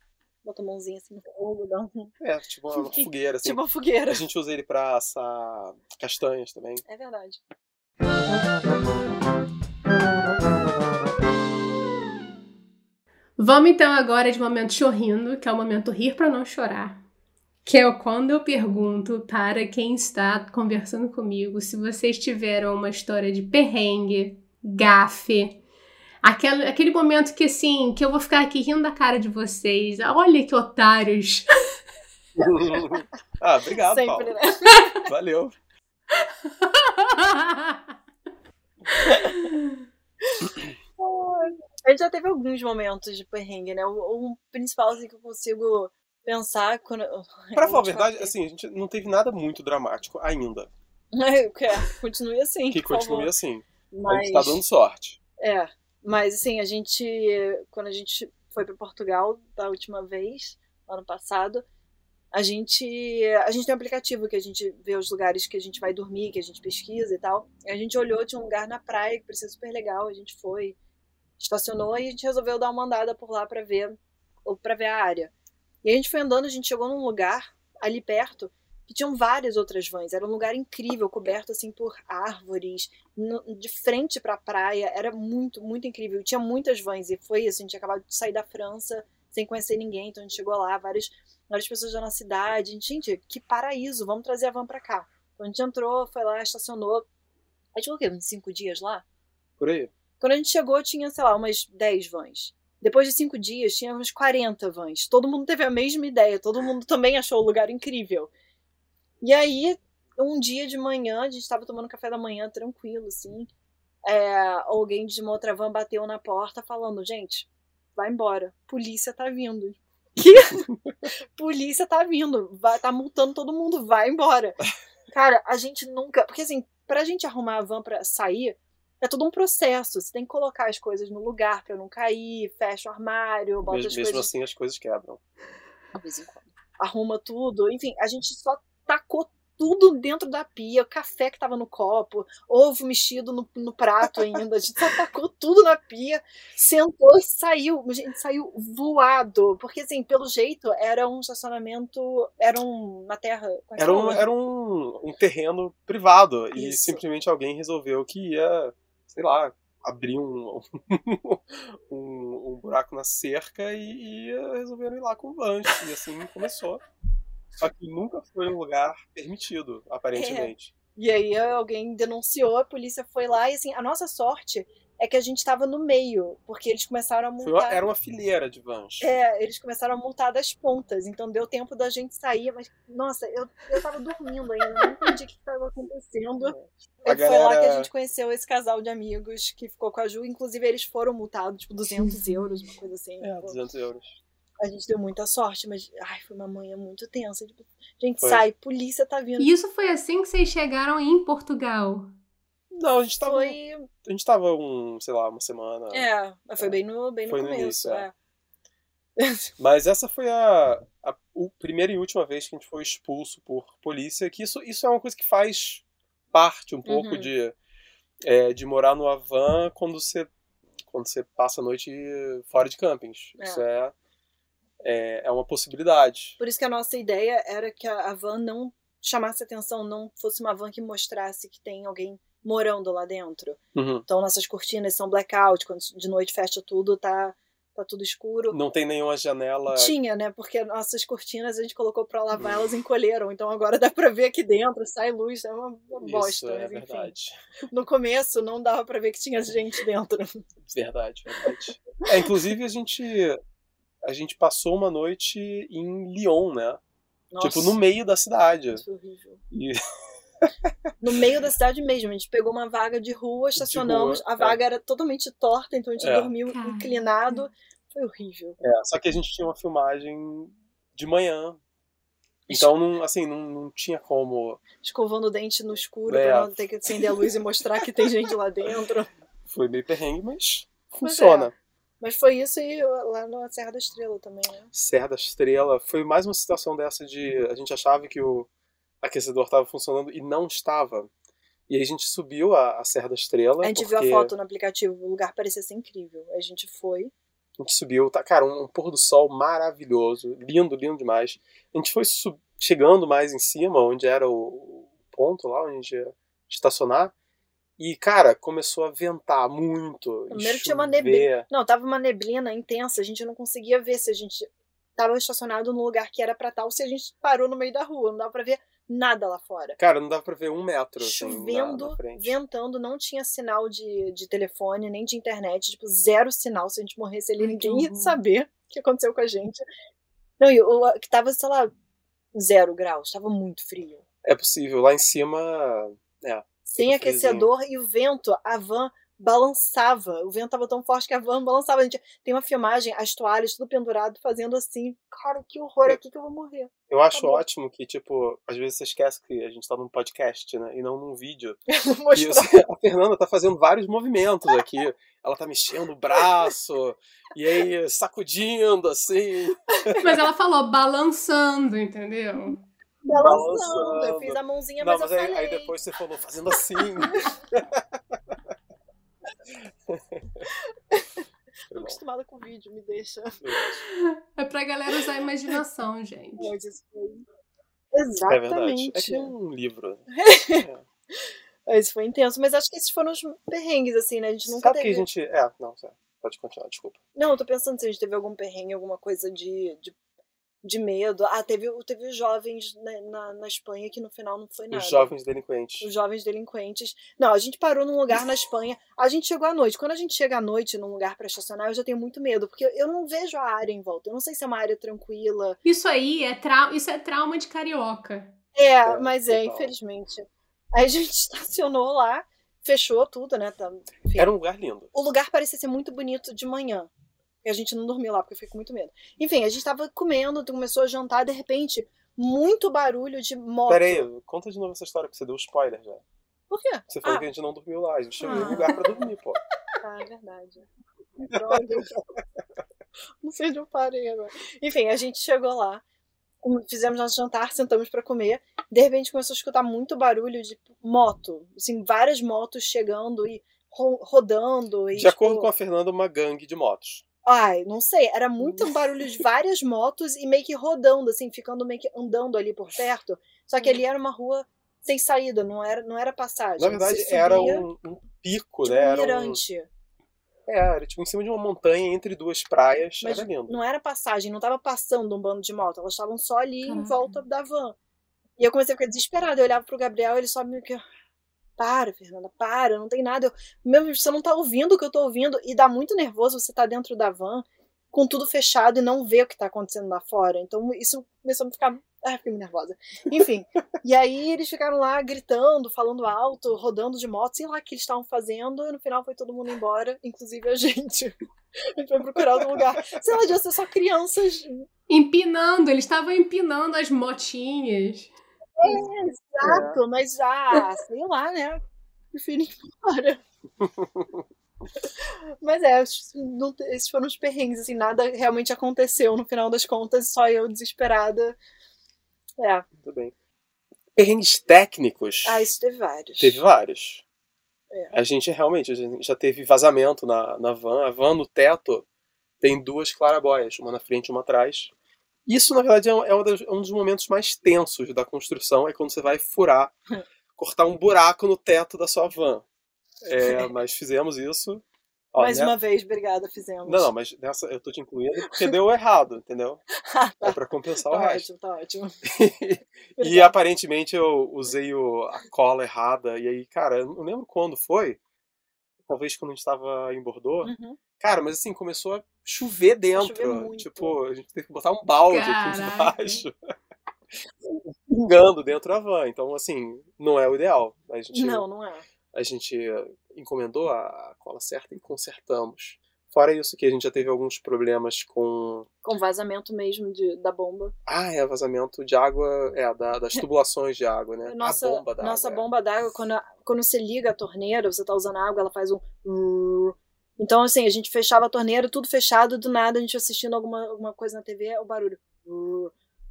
Bota a mãozinha assim no fogo, dá um... É, tipo uma fogueira. Assim. Tipo uma fogueira. A gente usa ele pra assar castanhas também. É verdade. Vamos então agora de momento chorrindo, que é o momento rir para não chorar. Que é quando eu pergunto para quem está conversando comigo se vocês tiveram uma história de perrengue, gafe, Aquele, aquele momento que, assim, que eu vou ficar aqui rindo da cara de vocês. Olha que otários. ah, obrigado, Sempre, Paulo. Né? Valeu. A gente já teve alguns momentos de perrengue, né? O, o principal assim, que eu consigo pensar quando. Pra falar a verdade, assim, a gente não teve nada muito dramático ainda. É, continue assim. Que continue favor. assim. Mas... A gente tá dando sorte. É. Mas, assim, a gente, quando a gente foi para Portugal da última vez, ano passado, a gente, a gente tem um aplicativo que a gente vê os lugares que a gente vai dormir, que a gente pesquisa e tal. E a gente olhou, tinha um lugar na praia que parecia super legal, a gente foi, estacionou e a gente resolveu dar uma andada por lá para ver, para ver a área. E a gente foi andando, a gente chegou num lugar ali perto que tinham várias outras vans. Era um lugar incrível, coberto assim por árvores, no, de frente para a praia. Era muito, muito incrível. E tinha muitas vans e foi assim, a gente acabou de sair da França sem conhecer ninguém, então a gente chegou lá, várias, várias pessoas já na cidade. Gente, gente, que paraíso, vamos trazer a van para cá. Então a gente entrou, foi lá, estacionou. A gente ficou o quê? Uns cinco dias lá? Por aí. Quando a gente chegou, tinha, sei lá, umas 10 vans. Depois de cinco dias, tinha uns 40 vans. Todo mundo teve a mesma ideia, todo mundo também achou o lugar incrível. E aí, um dia de manhã, a gente estava tomando café da manhã tranquilo, assim. É, alguém de uma outra van bateu na porta falando: gente, vai embora, polícia tá vindo. Que? polícia tá vindo, vai, tá multando todo mundo, vai embora. Cara, a gente nunca. Porque assim, pra gente arrumar a van pra sair, é todo um processo. Você tem que colocar as coisas no lugar pra não cair, fecha o armário, bota mesmo, as mesmo coisas. assim, as coisas quebram. De vez em quando. Arruma tudo. Enfim, a gente só tacou tudo dentro da pia, café que tava no copo, ovo mexido no, no prato ainda. A gente só tacou tudo na pia, sentou e saiu. A gente saiu voado. Porque, assim, pelo jeito, era um estacionamento. Era uma terra. É era um, era um, um terreno privado. Isso. E simplesmente alguém resolveu que ia, sei lá, abrir um, um, um, buraco na cerca e, e resolveram ir lá com o lanche. E assim começou. Só que nunca foi um lugar permitido, aparentemente. É. E aí alguém denunciou, a polícia foi lá e assim, a nossa sorte é que a gente tava no meio, porque eles começaram a multar. era uma fileira de vans. É, eles começaram a multar das pontas, então deu tempo da gente sair, mas, nossa, eu, eu tava dormindo ainda, não entendi o que estava acontecendo. A E Foi lá que a galera- gente conheceu esse casal de amigos que ficou com a Ju, inclusive eles foram multados, tipo, 200 euros, uma coisa assim. É, tipo, 200 euros. A gente deu muita sorte, mas, ai, foi uma manhã muito tensa. Tipo, gente, Foi. sai, polícia tá vindo. E isso foi assim que vocês chegaram em Portugal. Não, a gente tava. Foi, A gente tava um, sei lá, uma semana. é, mas foi bem no, bem no Foi no começo, início, é. é. Mas essa foi a, a, a primeira e última vez que a gente foi expulso por polícia, que isso, isso é uma coisa que faz parte um pouco Uhum. de, é, de morar no Havan quando você, quando você passa a noite fora de campings. É. Isso é, é, é uma possibilidade. Por isso que a nossa ideia era que a van não chamasse atenção, não fosse uma van que mostrasse que tem alguém morando lá dentro. Uhum. Então nossas cortinas são blackout, quando de noite fecha tudo, tá, tá tudo escuro. Não tem nenhuma janela. Tinha, né? Porque nossas cortinas a gente colocou pra lavar, elas encolheram. Então agora dá pra ver aqui dentro, sai luz, é uma, uma bosta. Isso é mas enfim. verdade. No começo não dava pra ver que tinha gente dentro. Verdade, verdade. É, inclusive a gente a gente passou uma noite em Lyon, né? Nossa, Tipo, no meio da cidade. isso foi horrível. E No meio da cidade mesmo, a gente pegou uma vaga de rua, estacionamos, rua, a é. vaga era totalmente torta, então a gente É. dormiu inclinado. Foi horrível. É, só que a gente tinha uma filmagem de manhã. Então, não, assim, não, não tinha como. Escovando o dente no escuro É. pra não ter que acender a luz e mostrar que tem gente lá dentro. Foi meio perrengue, mas Mas funciona. Mas foi isso e lá na Serra da Estrela também, né? Serra da Estrela foi mais uma situação dessa de. A gente achava que o aquecedor estava funcionando e não estava. E aí a gente subiu a, a Serra da Estrela. A gente porque viu a foto no aplicativo, o lugar parecia ser incrível. A gente foi. A gente subiu, tá, cara, um, um pôr do sol maravilhoso, lindo, lindo demais. A gente foi sub- chegando mais em cima, onde era o, o ponto lá, onde ia estacionar. E, cara, começou a ventar muito. Primeiro tinha uma neblina. Não, tava uma neblina intensa, a gente não conseguia ver se a gente tava estacionado no lugar que era pra tal, se a gente parou no meio da rua, não dava pra ver nada lá fora. Cara, não dava pra ver um metro. assim, na- Chovendo, na ventando, não tinha sinal de, de telefone, nem de internet, tipo, zero sinal. Se a gente morresse ali, ninguém ia saber o que aconteceu com a gente. Não, e o que tava, sei lá, zero graus, tava muito frio. É possível. Lá em cima. É. Sem aquecedor e o vento, a van balançava. O vento tava tão forte que a van balançava. A gente tem uma filmagem, as toalhas, tudo pendurado, fazendo assim. Cara, que horror, É. aqui que eu vou morrer. Eu acho Tá bom. ótimo que, tipo, às vezes você esquece que a gente tá num podcast, né? E não num vídeo. E Mostrar. você- a Fernanda tá fazendo vários movimentos aqui. Ela tá mexendo o braço, e aí sacudindo, assim. Mas ela falou balançando, entendeu? Balançando. Eu fiz a mãozinha, Não, mas, mas eu aí, falei. aí depois você falou fazendo assim. Tô acostumada com vídeo, me deixa. É pra galera usar a imaginação, gente. É verdade. Exatamente. É que nem um livro. Mas Isso foi intenso, mas acho que esses foram os perrengues, assim, né? A gente nunca Sabe que teve. a gente. É, não, sério. Pode continuar, desculpa. Não, eu tô pensando se a gente teve algum perrengue, alguma coisa de, de, de medo. Ah, teve, teve os jovens na, na, na Espanha que no final não foi nada. Os jovens delinquentes. Os jovens delinquentes. Não, a gente parou num lugar na Espanha. A gente chegou à noite. Quando a gente chega à noite num lugar pra estacionar, eu já tenho muito medo, porque eu não vejo a área em volta. Eu não sei se é uma área tranquila. Isso aí é, trau isso é trauma de carioca. É, É, mas é, total. infelizmente. Aí a gente estacionou lá, fechou tudo, né? Tá, enfim. Era um lugar lindo. O lugar parecia ser muito bonito de manhã. E a gente não dormiu lá, porque eu fiquei com muito medo. Enfim, a gente tava comendo, começou a jantar, de repente, muito barulho de moto. Pera aí, conta de novo essa história, que você deu spoiler já. Por quê? Você falou Ah. que a gente não dormiu lá, a gente chegou Ah. no lugar pra dormir, pô. Ah, é verdade. Droga. não sei onde eu parei agora. Enfim, a gente chegou lá, fizemos nosso jantar, sentamos pra comer. De repente começou a escutar muito barulho de moto. Assim, várias motos chegando e ro- rodando. E, De acordo tipo, com a Fernanda, uma gangue de motos. Ai, não sei, era muito barulho de várias motos e meio que rodando, assim, ficando meio que andando ali por perto. Só que ali era uma rua sem saída, não era, não era passagem. Na verdade, Você era subia, um, um pico, tipo né? um Era um, mirante. é, era tipo em cima de uma montanha entre duas praias. Mas era lindo. não era passagem, não tava passando um bando de moto, elas estavam só ali em volta da van. E eu comecei a ficar desesperada. Eu olhava pro Gabriel, ele só meio que. Para, Fernanda, para, não tem nada. Eu, meu, você não tá ouvindo o que eu tô ouvindo. E dá muito nervoso você tá dentro da van com tudo fechado e não ver o que tá acontecendo lá fora. Então isso começou a ficar. Ah, fiquei nervosa. Enfim. e aí eles ficaram lá gritando, falando alto, rodando de moto, sei lá o que eles estavam fazendo. E no final foi todo mundo embora, inclusive a gente. A gente foi procurar outro lugar. Sei lá, devia ser só crianças. Empinando, eles estavam empinando as motinhas. É, exato, é. mas já, sei lá, né? Prefiro ir embora. Mas é, não, esses foram os perrengues, assim, nada realmente aconteceu no final das contas, só eu desesperada. É. Muito bem. Perrengues técnicos. Ah, isso teve vários. Teve vários. É. A gente realmente a gente já teve vazamento na, na van. A van no teto tem duas clarabóias, uma na frente e uma atrás. Isso, na verdade, é, é um dos momentos mais tensos da construção, é quando você vai furar, cortar um buraco no teto da sua van. É, mas fizemos isso. Ó, Mais né? uma vez, obrigada, fizemos. Não, não, mas nessa eu tô te incluindo porque deu errado, entendeu? ah, tá. É pra compensar tá o resto. Ótimo, tá ótimo. e aparentemente eu usei o, a cola errada. E aí, cara, eu não lembro quando foi. Talvez quando a gente tava em Bordeaux. Uhum. Cara, mas assim, começou a chover dentro. Chover tipo, a gente teve que botar um balde aqui embaixo. Pingando dentro da van. Então, assim, não é o ideal. A gente, não, não é. A gente encomendou a cola certa e consertamos. Fora isso que a gente já teve alguns problemas com... Com vazamento mesmo de, da bomba. Ah, é, vazamento de água, é, da, das tubulações de água, né? Nossa, a bomba da nossa água, bomba d'água, quando, quando você liga a torneira, você tá usando água, ela faz um... Então, assim, a gente fechava a torneira, tudo fechado, do nada a gente assistindo alguma, alguma coisa na TV, o barulho...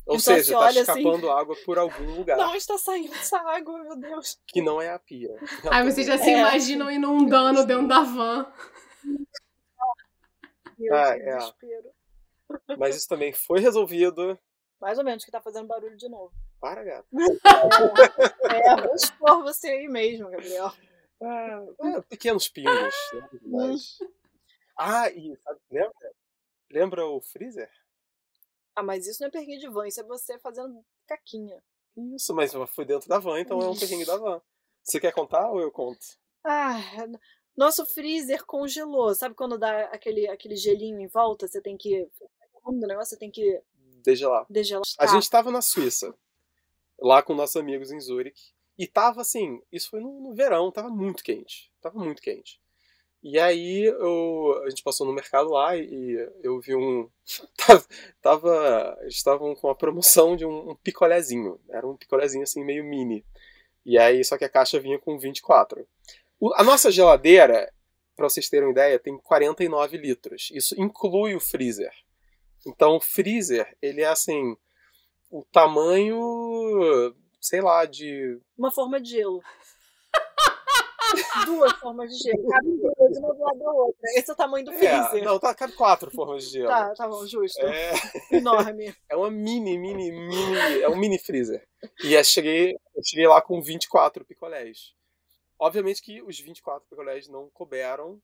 Ou então, seja, tá assim, escapando assim, água por algum lugar. Não, está saindo essa água, meu Deus. Que não é a pia. Aí vocês já se é. imaginam inundando dentro da van. Meu ah, é. desespero. Mas isso também foi resolvido. Mais ou menos, que tá fazendo barulho de novo. Para, gato. É, é vou expor você aí mesmo, Gabriel. Ah, é, pequenos pingos. Né? Mas... Ah, e sabe, lembra? Lembra o freezer? Ah, mas isso não é perrengue de van, isso é você fazendo caquinha. Isso, mas foi dentro da van, então é um perrengue da van. Você quer contar ou eu conto? Ah, nosso freezer congelou. Sabe quando dá aquele, aquele gelinho em volta? Você tem que. O negócio você tem que. Degelar. Degelar. A gente tava na Suíça, lá com nossos amigos em Zurich. E tava assim, isso foi no, no verão, tava muito quente. Tava muito quente. E aí eu, a gente passou no mercado lá e eu vi um. tava, eles estavam com a promoção de um, um picolézinho. Era um picolézinho assim, meio mini. E aí, só que a caixa vinha com 24. O, a nossa geladeira, para vocês terem uma ideia, tem 49 litros. Isso inclui o freezer. Então o freezer, ele é assim. O tamanho, sei lá, de. Uma forma de gelo duas formas de gelo. Cabe duas, uma do lado da outra. Esse é o tamanho do é, freezer. É, não, tá, cabe quatro formas de gelo. Tá, tá bom, justo. É... Enorme. É uma mini, mini, mini. É um mini freezer. E eu cheguei, eu cheguei lá com 24 picolés. Obviamente que os 24 picolés não couberam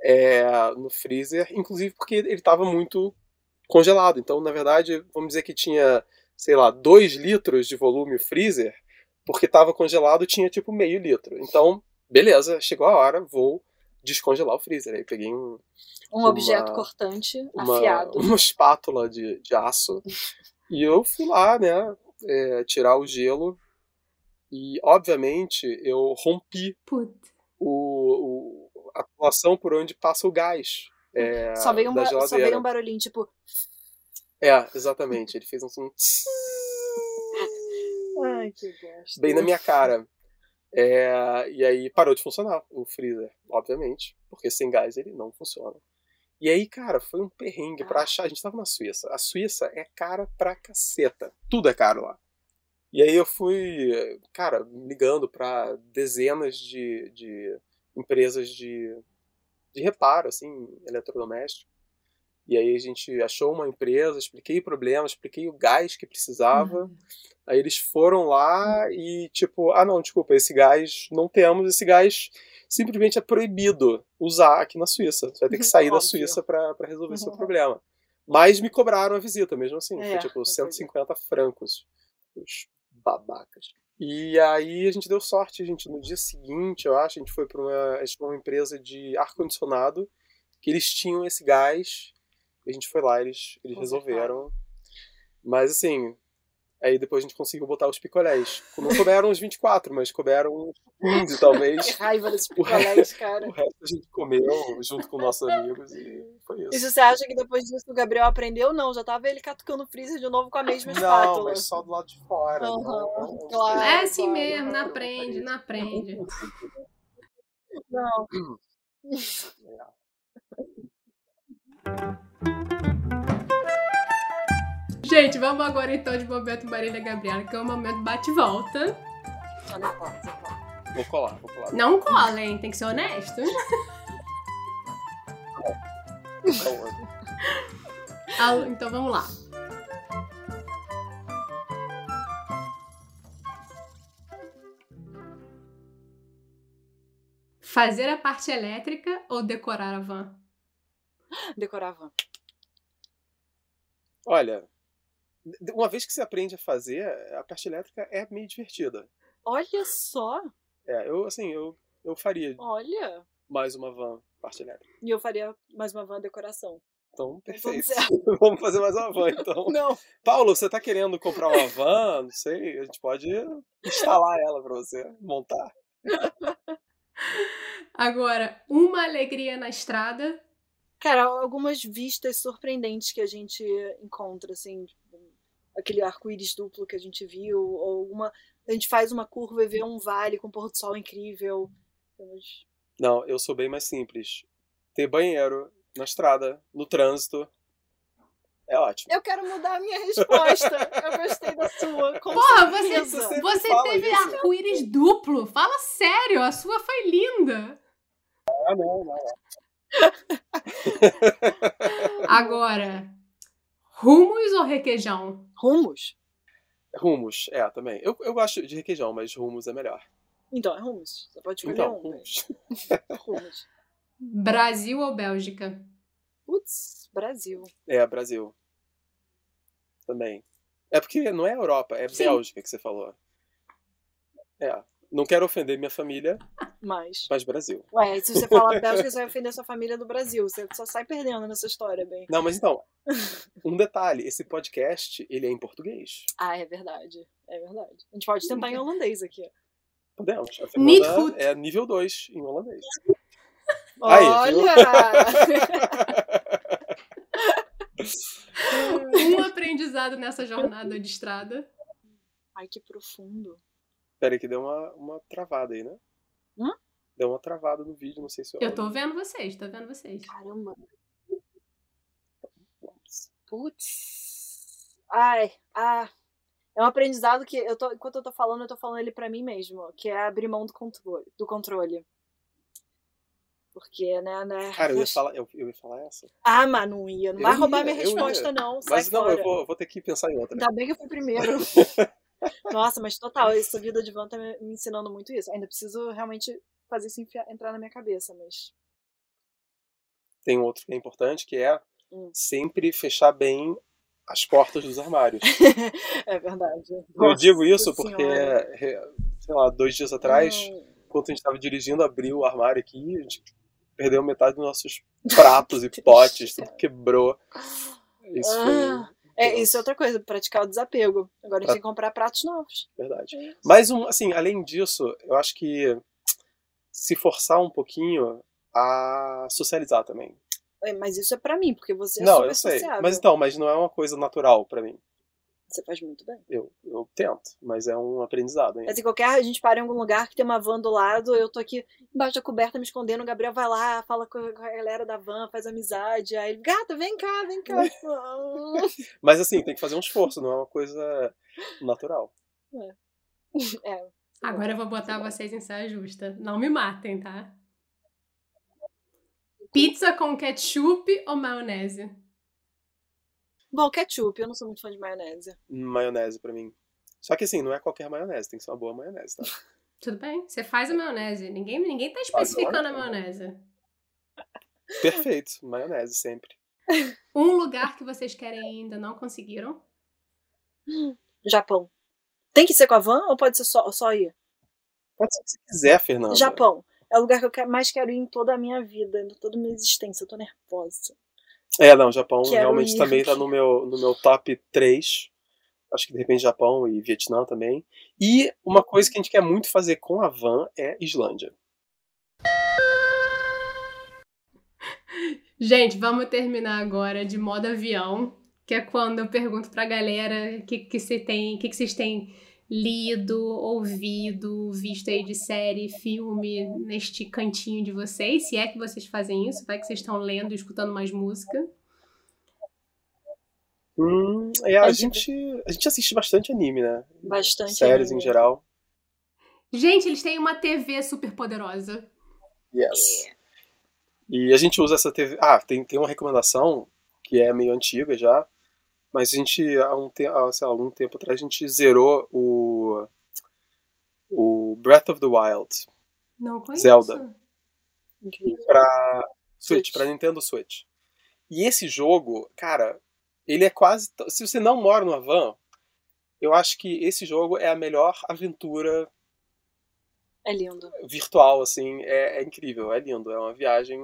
é, no freezer, inclusive porque ele estava muito congelado. Então, na verdade, vamos dizer que tinha, sei lá, 2 litros de volume freezer, porque estava congelado tinha tipo meio litro. Então, beleza, chegou a hora, vou descongelar o freezer. Aí peguei um. Um uma, objeto cortante, uma, afiado. Uma espátula de, de aço. e eu fui lá, né, é, tirar o gelo. E, obviamente, eu rompi o, o, a tubulação por onde passa o gás. É, só, veio um só veio um barulhinho, tipo. É, exatamente. Ele fez um som. Ai, que gosto. Bem na minha cara. É, e aí parou de funcionar o freezer, obviamente, porque sem gás ele não funciona. E aí, cara, foi um perrengue pra achar. A gente tava na Suíça. A Suíça é cara pra caceta. Tudo é caro lá. E aí eu fui, cara, ligando para dezenas de, de empresas de, de reparo, assim, eletrodoméstico. E aí a gente achou uma empresa, expliquei o problema, expliquei o gás que precisava. Uhum. Aí eles foram lá e tipo, ah não, desculpa, esse gás não temos, esse gás simplesmente é proibido usar aqui na Suíça. Você vai ter que sair da Suíça para resolver uhum. seu problema. Mas me cobraram a visita mesmo assim, é, foi tipo 150 francos. Os babacas. E aí a gente deu sorte, a gente no dia seguinte, eu acho, a gente foi para uma, uma empresa de ar condicionado que eles tinham esse gás. E a gente foi lá, eles eles resolveram. Mas assim, Aí depois a gente conseguiu botar os picolés. Não couberam uns 24, mas couberam uns 15, talvez. Que raiva desses picolés, cara. O resto a gente comeu junto com nossos amigos e foi isso. E se você acha que depois disso o Gabriel aprendeu? Não, já tava ele catucando o freezer de novo com a mesma não, espátula. Não, mas só do lado de fora. Uhum, não, claro. É assim claro. mesmo, não aprende, não aprende. Não. Gente, vamos agora então de momento Marília Gabriela, que é o momento bate-volta. Só. Vou colar, vou colar. Não cola, hein? Tem que ser honesto. Então vamos lá. Fazer a parte elétrica ou decorar a van? Decorava. Olha, uma vez que você aprende a fazer, a parte elétrica é meio divertida. Olha só. É, eu, assim, eu, eu faria Olha. mais uma van parte elétrica. E eu faria mais uma van decoração. Então, perfeito. Vamos fazer mais uma van, então. Não. Paulo, você tá querendo comprar uma van? Não sei, a gente pode instalar ela pra você montar. Agora, uma alegria na estrada. Cara, algumas vistas surpreendentes que a gente encontra, assim, tipo, aquele arco-íris duplo que a gente viu, ou alguma. A gente faz uma curva e vê um vale com pôr do sol incrível. Temos- Não, eu sou bem mais simples. Ter banheiro na estrada, no trânsito, é ótimo. Eu quero mudar a minha resposta. Eu gostei da sua. Com Porra, você, certeza. você teve arco-íris duplo. Fala sério, a sua foi linda. Ah, não, não. Agora, rumos ou requeijão? Rumos? Rumos, é, também. Eu, eu gosto de requeijão, mas rumos é melhor. Então, é rumos. Você pode escolher Então, um. né? rumos. Rumos. Brasil ou Bélgica? Putz, Brasil. É, Brasil. Também. É porque não é Europa, é Sim. Bélgica que você falou. É. Não quero ofender minha família, Mas. mas Brasil. Ué, se você falar Bélgica, você vai ofender sua família do Brasil. Você só sai perdendo nessa história, bem. Não, mas então, um detalhe, esse podcast, ele é em português. Ah, é verdade. É verdade. A gente pode tentar em holandês aqui. Podemos. A Fernanda é nível 2 em holandês. Aí? Olha! Um aprendizado nessa jornada de estrada. Ai, que profundo. Peraí que deu uma, uma travada aí, né? Hã? Deu uma travada no vídeo, não sei se Eu tô vendo vocês, tô vendo vocês. Caramba. Putz. Ai, ah. É um aprendizado que eu tô, enquanto eu tô falando, eu tô falando ele pra mim mesmo, que é abrir mão do controle. Do controle. Porque, né, né. Cara, eu ia falar, eu, eu ia falar essa. Ah, mas não ia. Não Eu vai roubar ia, minha eu ia. resposta, não. Sai Mas não, fora. eu vou, eu vou ter que pensar em outra. Ainda bem que eu fui primeiro. Nossa, mas total, essa vida de van tá me ensinando muito isso. Ainda preciso realmente fazer isso entrar na minha cabeça, mas. Tem outro que é importante, que é Hum. sempre fechar bem as portas dos armários. é verdade. eu Nossa digo isso porque, Senhora. sei lá, dois dias atrás, Hum, enquanto a gente estava dirigindo, abriu o armário aqui, a gente perdeu metade dos nossos pratos e potes, tudo quebrou. Isso Ah, foi É, isso é outra coisa, praticar o desapego. Agora a gente tem que comprar pratos novos. verdade. É. Mas, um, assim, além disso, eu acho que se forçar um pouquinho a socializar também. É, Mas isso é pra mim, porque você é não, super eu sei. sociável. Mas então, mas não é uma coisa natural pra mim. Você faz muito bem. Eu, eu tento, mas é um aprendizado ainda. Mas em qualquer a gente para em algum lugar que tem uma van do lado, eu tô aqui embaixo da coberta me escondendo, o Gabriel vai lá, fala com a galera da van, faz amizade, aí ele, gata, vem cá, vem cá. Mas assim, tem que fazer um esforço, não é uma coisa natural. é. Agora eu vou botar vocês em saia justa. Não me matem, tá? Pizza com ketchup ou maionese? Bom, ketchup, eu não sou muito fã de maionese. Maionese pra mim. Só que assim, não é qualquer maionese, tem que ser uma boa maionese, tá? Tudo bem? Você faz a maionese. Ninguém, ninguém tá especificando a maionese. Perfeito, maionese sempre. Um lugar que vocês querem e ainda não conseguiram? Japão. Tem que ser com a van ou pode ser só, só ir? Pode ser o que você quiser, Fernanda. Japão. É o lugar que eu mais quero ir em toda a minha vida, em toda a minha existência. Eu tô nervosa. É, não, Japão Quero realmente ir. também tá no meu, no meu top 3. Acho que de repente Japão e Vietnã também. E uma coisa que a gente quer muito fazer com a van é Islândia. Gente, vamos terminar agora de modo avião, que é quando eu pergunto pra galera o que, que, você tem, que, que vocês têm lido, ouvido, visto aí de série, filme, neste cantinho de vocês. Se é que vocês fazem isso, vai que vocês estão lendo e escutando mais música. Hum, é, a, A gente, a gente assiste bastante anime, né? Bastante. Séries anime. em geral. Gente, eles têm uma TV super poderosa. Yes. E a gente usa essa TV. Ah, tem, tem uma recomendação que é meio antiga já. Mas a gente, há um tempo, sei lá, algum tempo atrás, a gente zerou o. O Breath of the Wild Não conheço. Zelda. Incrível. pra Switch, Switch. pra Nintendo Switch. E esse jogo, cara, ele é quase. Se você não mora numa van, eu acho que esse jogo é a melhor aventura É lindo. virtual, assim. É, é incrível, é lindo. É uma viagem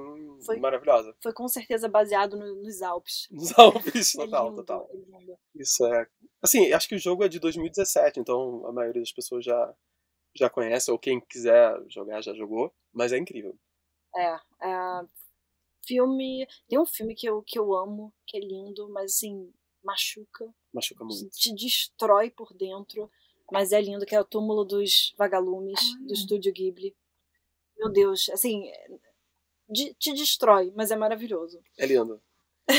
Foi- maravilhosa. Foi com certeza baseado no- nos Alpes. Nos Alpes, É total, lindo, total. é. Isso é. Assim, acho que o jogo é de 2017, então a maioria das pessoas já, já conhece, ou quem quiser jogar já jogou, mas é incrível. É, é, filme. Tem um filme que eu, que eu amo, que é lindo, mas assim, machuca, Machuca muito. te destrói por dentro. Mas é lindo, que é o túmulo dos vagalumes Olha. do estúdio Ghibli. Meu Deus, assim, de- te destrói, mas é maravilhoso. É lindo.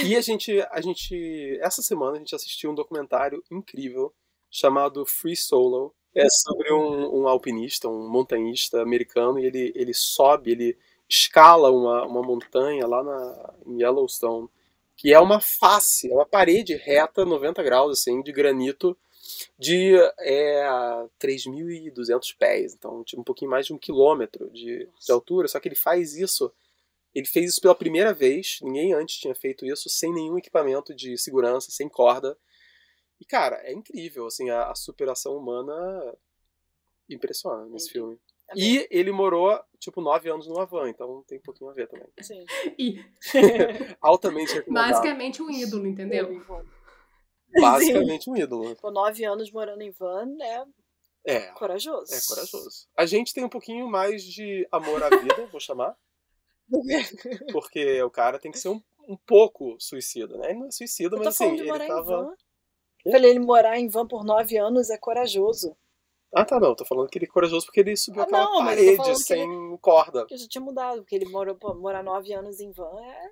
E a gente, a gente. Essa semana a gente assistiu um documentário incrível chamado Free Solo. É sobre um, um alpinista, um montanhista americano, e ele, ele sobe, ele escala uma, uma montanha lá na, em Yellowstone, que é uma face, é uma parede reta, 90 graus, assim, de granito, de é, 3.200 pés, então tipo, um pouquinho mais de um quilômetro de, de altura, só que ele faz isso ele fez isso pela primeira vez, ninguém antes tinha feito isso, sem nenhum equipamento de segurança, sem corda. E, cara, é incrível, assim, a, a superação humana impressiona nesse filme. É E ele morou, tipo, nove anos numa van, então tem um pouquinho a ver também. Sim. E Altamente recomendado. basicamente um ídolo, entendeu? Basicamente um ídolo. Por nove anos morando em van é É, corajoso. é corajoso. A gente tem um pouquinho mais de amor à vida, vou chamar, porque o cara tem que ser um, um pouco suicida, né? Ele não é suicida, mas assim, ele tava... van. Falei, ele morar em van por nove anos é corajoso. Ah, tá, não. Tô falando que ele é corajoso porque ele subiu Ah, aquela não, parede que sem corda. Porque eu já tinha mudado, porque ele morou, pô, morar nove anos em van é.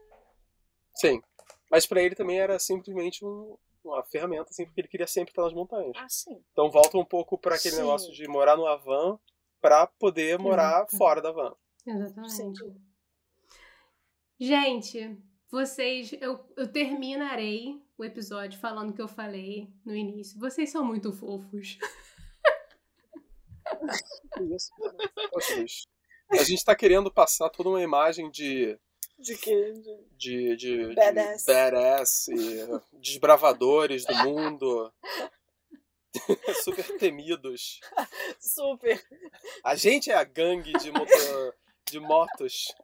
Sim. Mas pra ele também era simplesmente um- uma ferramenta, assim, porque ele queria sempre estar nas montanhas. Ah, sim. Então volta um pouco pra aquele Sim. negócio de morar numa van pra poder morar Exato. fora da van. Exatamente. Sim. Gente, vocês. Eu, eu terminarei o episódio falando o que eu falei no início. Vocês são muito fofos. Isso. A gente tá querendo passar toda uma imagem de De que. de- de, de, de Badass. badass e desbravadores do mundo. Super temidos. Super. A gente é a gangue de, moto, de motos.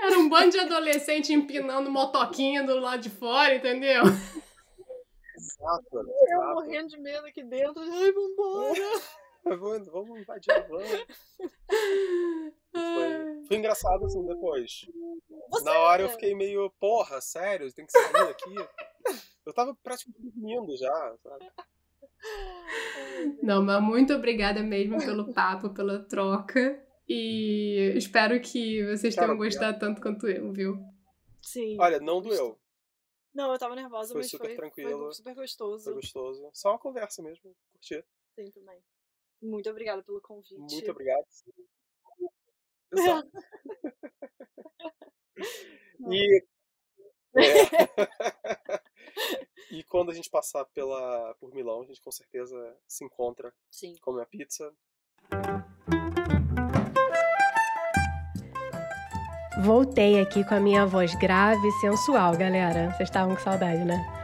Era um bando de adolescente empinando motoquinha do lado de fora, entendeu? Exato. Eu exato. morrendo de medo aqui dentro. Ai, vambora. Vamos, vamos invadir a van. Foi, foi engraçado assim depois. Você- Na hora eu fiquei meio, porra, sério, tem que sair daqui. Eu tava praticamente dormindo já, sabe? Não, mas muito obrigada mesmo pelo papo, pela troca. E espero que vocês Cara, tenham gostado tanto quanto eu, viu? Sim. Olha, não doeu. Não, eu tava nervosa, Foi mas super foi, tranquilo. foi super gostoso. Foi gostoso. Só uma conversa mesmo, curti. Sim, também. Muito obrigada pelo convite. Muito obrigado. Exato. E, é. e quando a gente passar pela, por Milão, a gente com certeza se encontra, Sim. come a pizza. Voltei aqui com a minha voz grave e sensual, galera. Vocês estavam com saudade, né?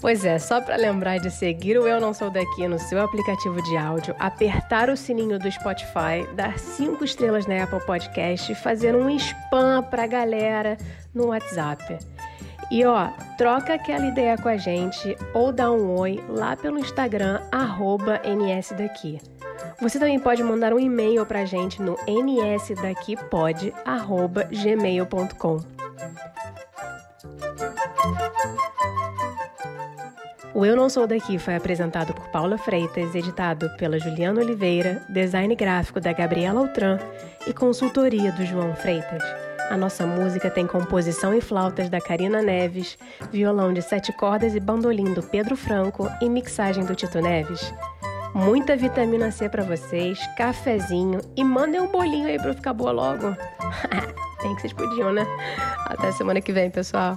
Pois é, só para lembrar de seguir o Eu Não Sou Daqui no seu aplicativo de áudio, apertar o sininho do Spotify, dar cinco estrelas na Apple Podcast e fazer um spam pra galera no WhatsApp. E ó, troca aquela ideia com a gente ou dá um oi lá pelo Instagram, nsdaqui. Você também pode mandar um e-mail pra gente no nsdaquipod.gmail.com. O Eu Não Sou Daqui foi apresentado por Paula Freitas, editado pela Juliana Oliveira, design gráfico da Gabriela Altran e consultoria do João Freitas. A nossa música tem composição e flautas da Karina Neves, violão de sete cordas e bandolim do Pedro Franco e mixagem do Tito Neves. Muita vitamina C para vocês, cafezinho e mandem um bolinho aí eu ficar boa logo. tem que vocês podiam, né? Até semana que vem, pessoal.